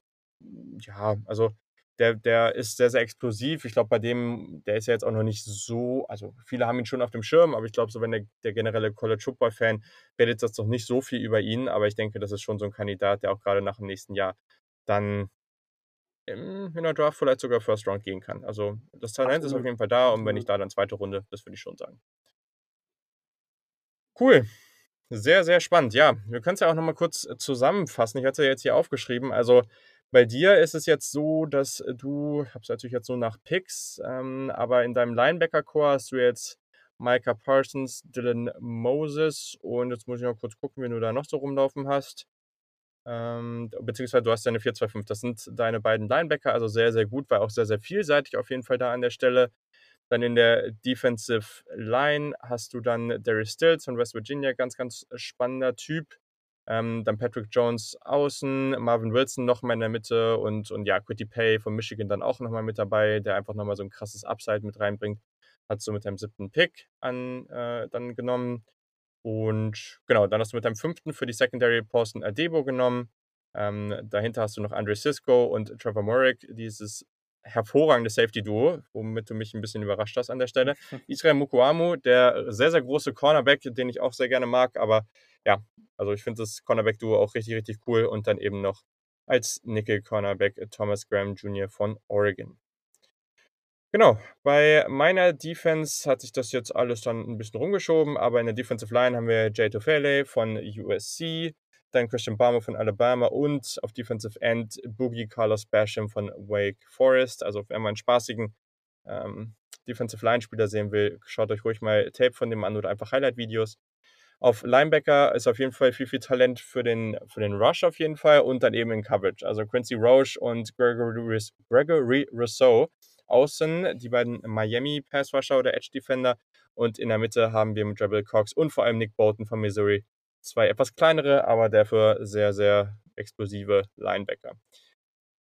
Ja, also der, der ist sehr, sehr explosiv. Ich glaube, bei dem, der ist ja jetzt auch noch nicht so, also viele haben ihn schon auf dem Schirm, aber ich glaube, so wenn der, der generelle College Football-Fan redet das doch nicht so viel über ihn, aber ich denke, das ist schon so ein Kandidat, der auch gerade nach dem nächsten Jahr dann im, in der Draft vielleicht sogar First Round gehen kann. Also das Talent ist auf jeden Fall da und wenn Absolut. nicht da, dann zweite Runde, das würde ich schon sagen. Cool. Sehr, sehr spannend. Ja, wir können es ja auch nochmal kurz äh, zusammenfassen. Ich hatte es ja jetzt hier aufgeschrieben. Also bei dir ist es jetzt so, dass du, ich habe es natürlich jetzt so nach Picks, ähm, aber in deinem Linebacker-Core hast du jetzt Micah Parsons, Dylan Moses und jetzt muss ich noch kurz gucken, wen du da noch so rumlaufen hast. Ähm, beziehungsweise du hast deine 4-2-5. Das sind deine beiden Linebacker, also sehr, sehr gut, weil auch sehr, sehr vielseitig auf jeden Fall da an der Stelle. Dann in der Defensive Line hast du dann Darius Stills von West Virginia, ganz, ganz spannender Typ. Ähm, dann Patrick Jones außen, Marvin Wilson nochmal in der Mitte und, und ja, Quitty Pay von Michigan dann auch nochmal mit dabei, der einfach nochmal so ein krasses Upside mit reinbringt. Hat so mit deinem siebten Pick an, äh, dann genommen. Und genau, dann hast du mit deinem fünften für die Secondary Posten Adebo genommen. Ähm, dahinter hast du noch Andre Cisco und Trevor Murrick, dieses hervorragende Safety-Duo, womit du mich ein bisschen überrascht hast an der Stelle. Israel Mukuamu, der sehr, sehr große Cornerback, den ich auch sehr gerne mag, aber ja, also ich finde das Cornerback-Duo auch richtig, richtig cool und dann eben noch als Nickel-Cornerback Thomas Graham Jr. von Oregon. Genau, bei meiner Defense hat sich das jetzt alles dann ein bisschen rumgeschoben, aber in der Defensive Line haben wir Jay Tofele von USC, dann Christian Barmer von Alabama und auf Defensive End Boogie Carlos Basham von Wake Forest. Also wenn man einen spaßigen ähm, Defensive Line Spieler sehen will, schaut euch ruhig mal Tape von dem an oder einfach Highlight-Videos. Auf Linebacker ist auf jeden Fall viel, viel Talent für den, für den Rush auf jeden Fall und dann eben in Coverage. Also Quincy Roche und Gregory, Gregory Rousseau außen, die beiden Miami Pass Rusher oder Edge Defender. Und in der Mitte haben wir mit Rebel Cox und vor allem Nick Bolton von Missouri zwei etwas kleinere, aber dafür sehr, sehr explosive Linebacker.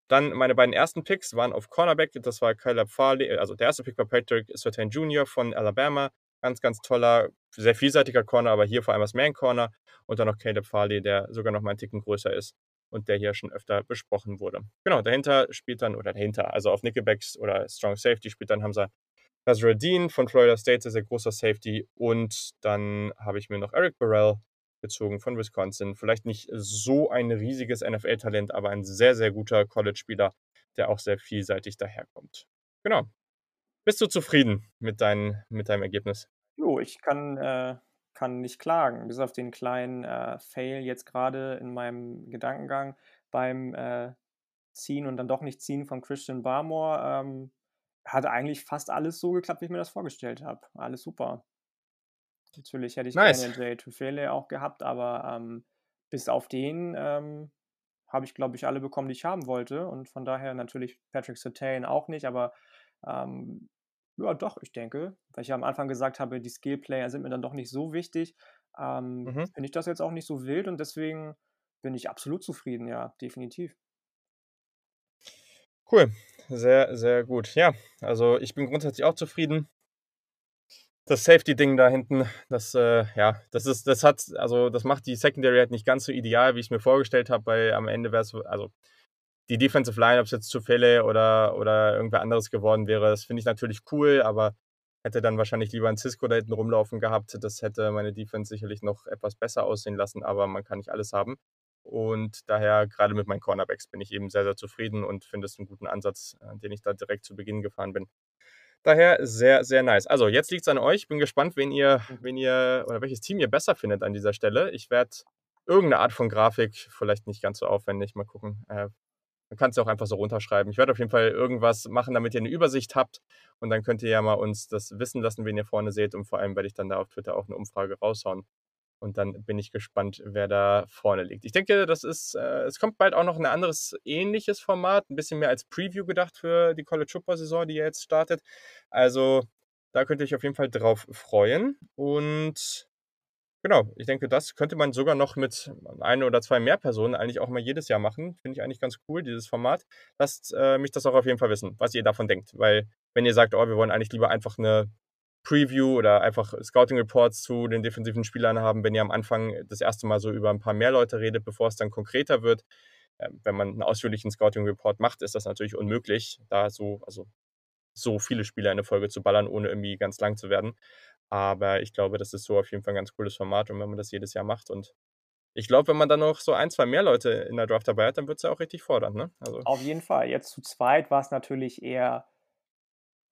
Dann meine beiden ersten Picks waren auf Cornerback. Das war Caleb Farley, also der erste Pick war Patrick Surtain Jr. von Alabama. Ganz, ganz toller, sehr vielseitiger Corner, aber hier vor allem als Man Corner. Und dann noch Caleb Farley, der sogar noch mal einen Ticken größer ist und der hier schon öfter besprochen wurde. Genau, dahinter spielt dann, oder dahinter, also auf Nickelbacks oder Strong Safety spielt dann Hamza Nazra Dean von Florida State, sehr, sehr großer Safety. Und dann habe ich mir noch Eric Burrell gezogen von Wisconsin. Vielleicht nicht so ein riesiges NFL-Talent, aber ein sehr, sehr guter College-Spieler, der auch sehr vielseitig daherkommt. Genau. Bist du zufrieden mit, dein, mit deinem Ergebnis? Jo, ich kann, äh, kann nicht klagen. Bis auf den kleinen äh, Fail jetzt gerade in meinem Gedankengang beim äh, Ziehen und dann doch nicht Ziehen von Christian Barmore. Ähm, hat eigentlich fast alles so geklappt, wie ich mir das vorgestellt habe. Alles super. Natürlich hätte ich nice. gerne Jay Tufele auch gehabt, aber ähm, bis auf den ähm, habe ich, glaube ich, alle bekommen, die ich haben wollte. Und von daher natürlich Patrick Sertain auch nicht, aber ähm, ja, doch, ich denke, weil ich ja am Anfang gesagt habe, die Skill-Player sind mir dann doch nicht so wichtig, ähm, mhm. finde ich das jetzt auch nicht so wild und deswegen bin ich absolut zufrieden, ja, definitiv. Cool, sehr, sehr gut. Ja, also ich bin grundsätzlich auch zufrieden. Das Safety-Ding da hinten, das, äh, ja, das ist, das hat, also das macht die Secondary halt nicht ganz so ideal, wie ich es mir vorgestellt habe, weil am Ende wäre es, also die Defensive Line, ob es jetzt Zufälle oder, oder irgendwer anderes geworden wäre, das finde ich natürlich cool, aber hätte dann wahrscheinlich lieber ein Cisco da hinten rumlaufen gehabt. Das hätte meine Defense sicherlich noch etwas besser aussehen lassen, aber man kann nicht alles haben. Und daher, gerade mit meinen Cornerbacks, bin ich eben sehr, sehr zufrieden und finde es einen guten Ansatz, äh, den ich da direkt zu Beginn gefahren bin. Daher sehr, sehr nice. Also, jetzt liegt es an euch. Ich bin gespannt, wen ihr, wen ihr oder welches Team ihr besser findet an dieser Stelle. Ich werde irgendeine Art von Grafik, vielleicht nicht ganz so aufwendig, mal gucken, äh, dann kannst du auch einfach so runterschreiben. Ich werde auf jeden Fall irgendwas machen, damit ihr eine Übersicht habt. Und dann könnt ihr ja mal uns das wissen lassen, wen ihr vorne seht. Und vor allem werde ich dann da auf Twitter auch eine Umfrage raushauen. Und dann bin ich gespannt, wer da vorne liegt. Ich denke, das ist, äh, es kommt bald auch noch ein anderes ähnliches Format, ein bisschen mehr als Preview gedacht für die College Football Saison, die jetzt startet. Also da könnt ihr euch auf jeden Fall drauf freuen. Und Genau, ich denke, das könnte man sogar noch mit ein oder zwei mehr Personen eigentlich auch mal jedes Jahr machen. Finde ich eigentlich ganz cool, dieses Format. Lasst äh, mich das auch auf jeden Fall wissen, was ihr davon denkt. Weil, wenn ihr sagt, oh, wir wollen eigentlich lieber einfach eine Preview oder einfach Scouting Reports zu den defensiven Spielern haben, wenn ihr am Anfang das erste Mal so über ein paar mehr Leute redet, bevor es dann konkreter wird. Äh, wenn man einen ausführlichen Scouting Report macht, ist das natürlich unmöglich, da so, also so viele Spieler in eine Folge zu ballern, ohne irgendwie ganz lang zu werden. Aber ich glaube, das ist so auf jeden Fall ein ganz cooles Format und wenn man das jedes Jahr macht und ich glaube, wenn man dann noch so ein, zwei mehr Leute in der Draft dabei hat, dann wird es ja auch richtig fordern. Ne? Also. Auf jeden Fall. Jetzt zu zweit war es natürlich eher,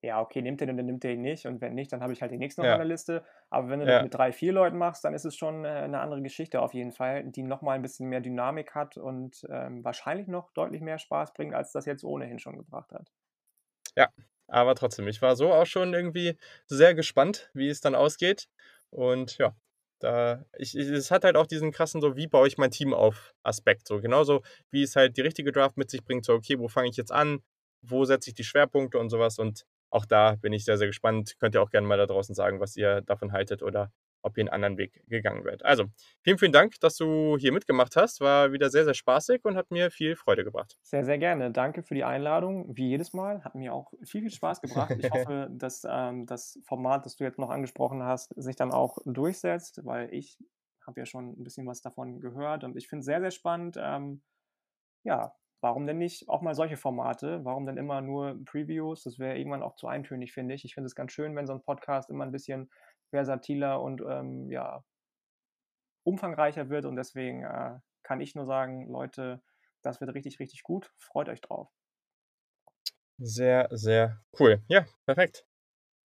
ja, okay, nimmt den und dann nimmt den nicht. Und wenn nicht, dann habe ich halt den nächsten ja. auf meiner Liste. Aber wenn du ja. das mit drei, vier Leuten machst, dann ist es schon äh, eine andere Geschichte auf jeden Fall, die nochmal ein bisschen mehr Dynamik hat und ähm, wahrscheinlich noch deutlich mehr Spaß bringt, als das jetzt ohnehin schon gebracht hat. Ja, aber trotzdem, ich war so auch schon irgendwie sehr gespannt, wie es dann ausgeht. Und ja, da, ich, es hat halt auch diesen krassen, so wie baue ich mein Team auf Aspekt. So genauso wie es halt die richtige Draft mit sich bringt, so okay, wo fange ich jetzt an, wo setze ich die Schwerpunkte und sowas. Und auch da bin ich sehr, sehr gespannt. Könnt ihr auch gerne mal da draußen sagen, was ihr davon haltet oder ob hier einen anderen Weg gegangen wird. Also, vielen, vielen Dank, dass du hier mitgemacht hast. War wieder sehr, sehr spaßig und hat mir viel Freude gebracht. Sehr, sehr gerne. Danke für die Einladung. Wie jedes Mal. Hat mir auch viel, viel Spaß gebracht. Ich hoffe, dass ähm, das Format, das du jetzt noch angesprochen hast, sich dann auch durchsetzt, weil ich habe ja schon ein bisschen was davon gehört und ich finde es sehr, sehr spannend. Ähm, ja, warum denn nicht auch mal solche Formate? Warum denn immer nur Previews? Das wäre irgendwann auch zu eintönig, finde ich. Ich finde es ganz schön, wenn so ein Podcast immer ein bisschen versatiler und ähm, ja, umfangreicher wird. Und deswegen äh, kann ich nur sagen, Leute, das wird richtig, richtig gut. Freut euch drauf. Sehr, sehr cool. Ja, perfekt.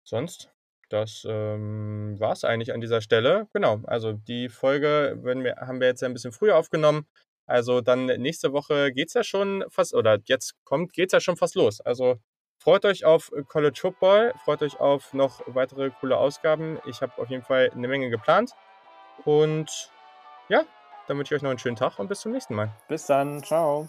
Sonst, das ähm, war es eigentlich an dieser Stelle. Genau, also die Folge wir, haben wir jetzt ein bisschen früher aufgenommen. Also dann nächste Woche geht es ja schon fast, oder jetzt kommt, geht es ja schon fast los. Also Freut euch auf College Football, freut euch auf noch weitere coole Ausgaben. Ich habe auf jeden Fall eine Menge geplant. Und ja, dann wünsche ich euch noch einen schönen Tag und bis zum nächsten Mal. Bis dann. Ciao.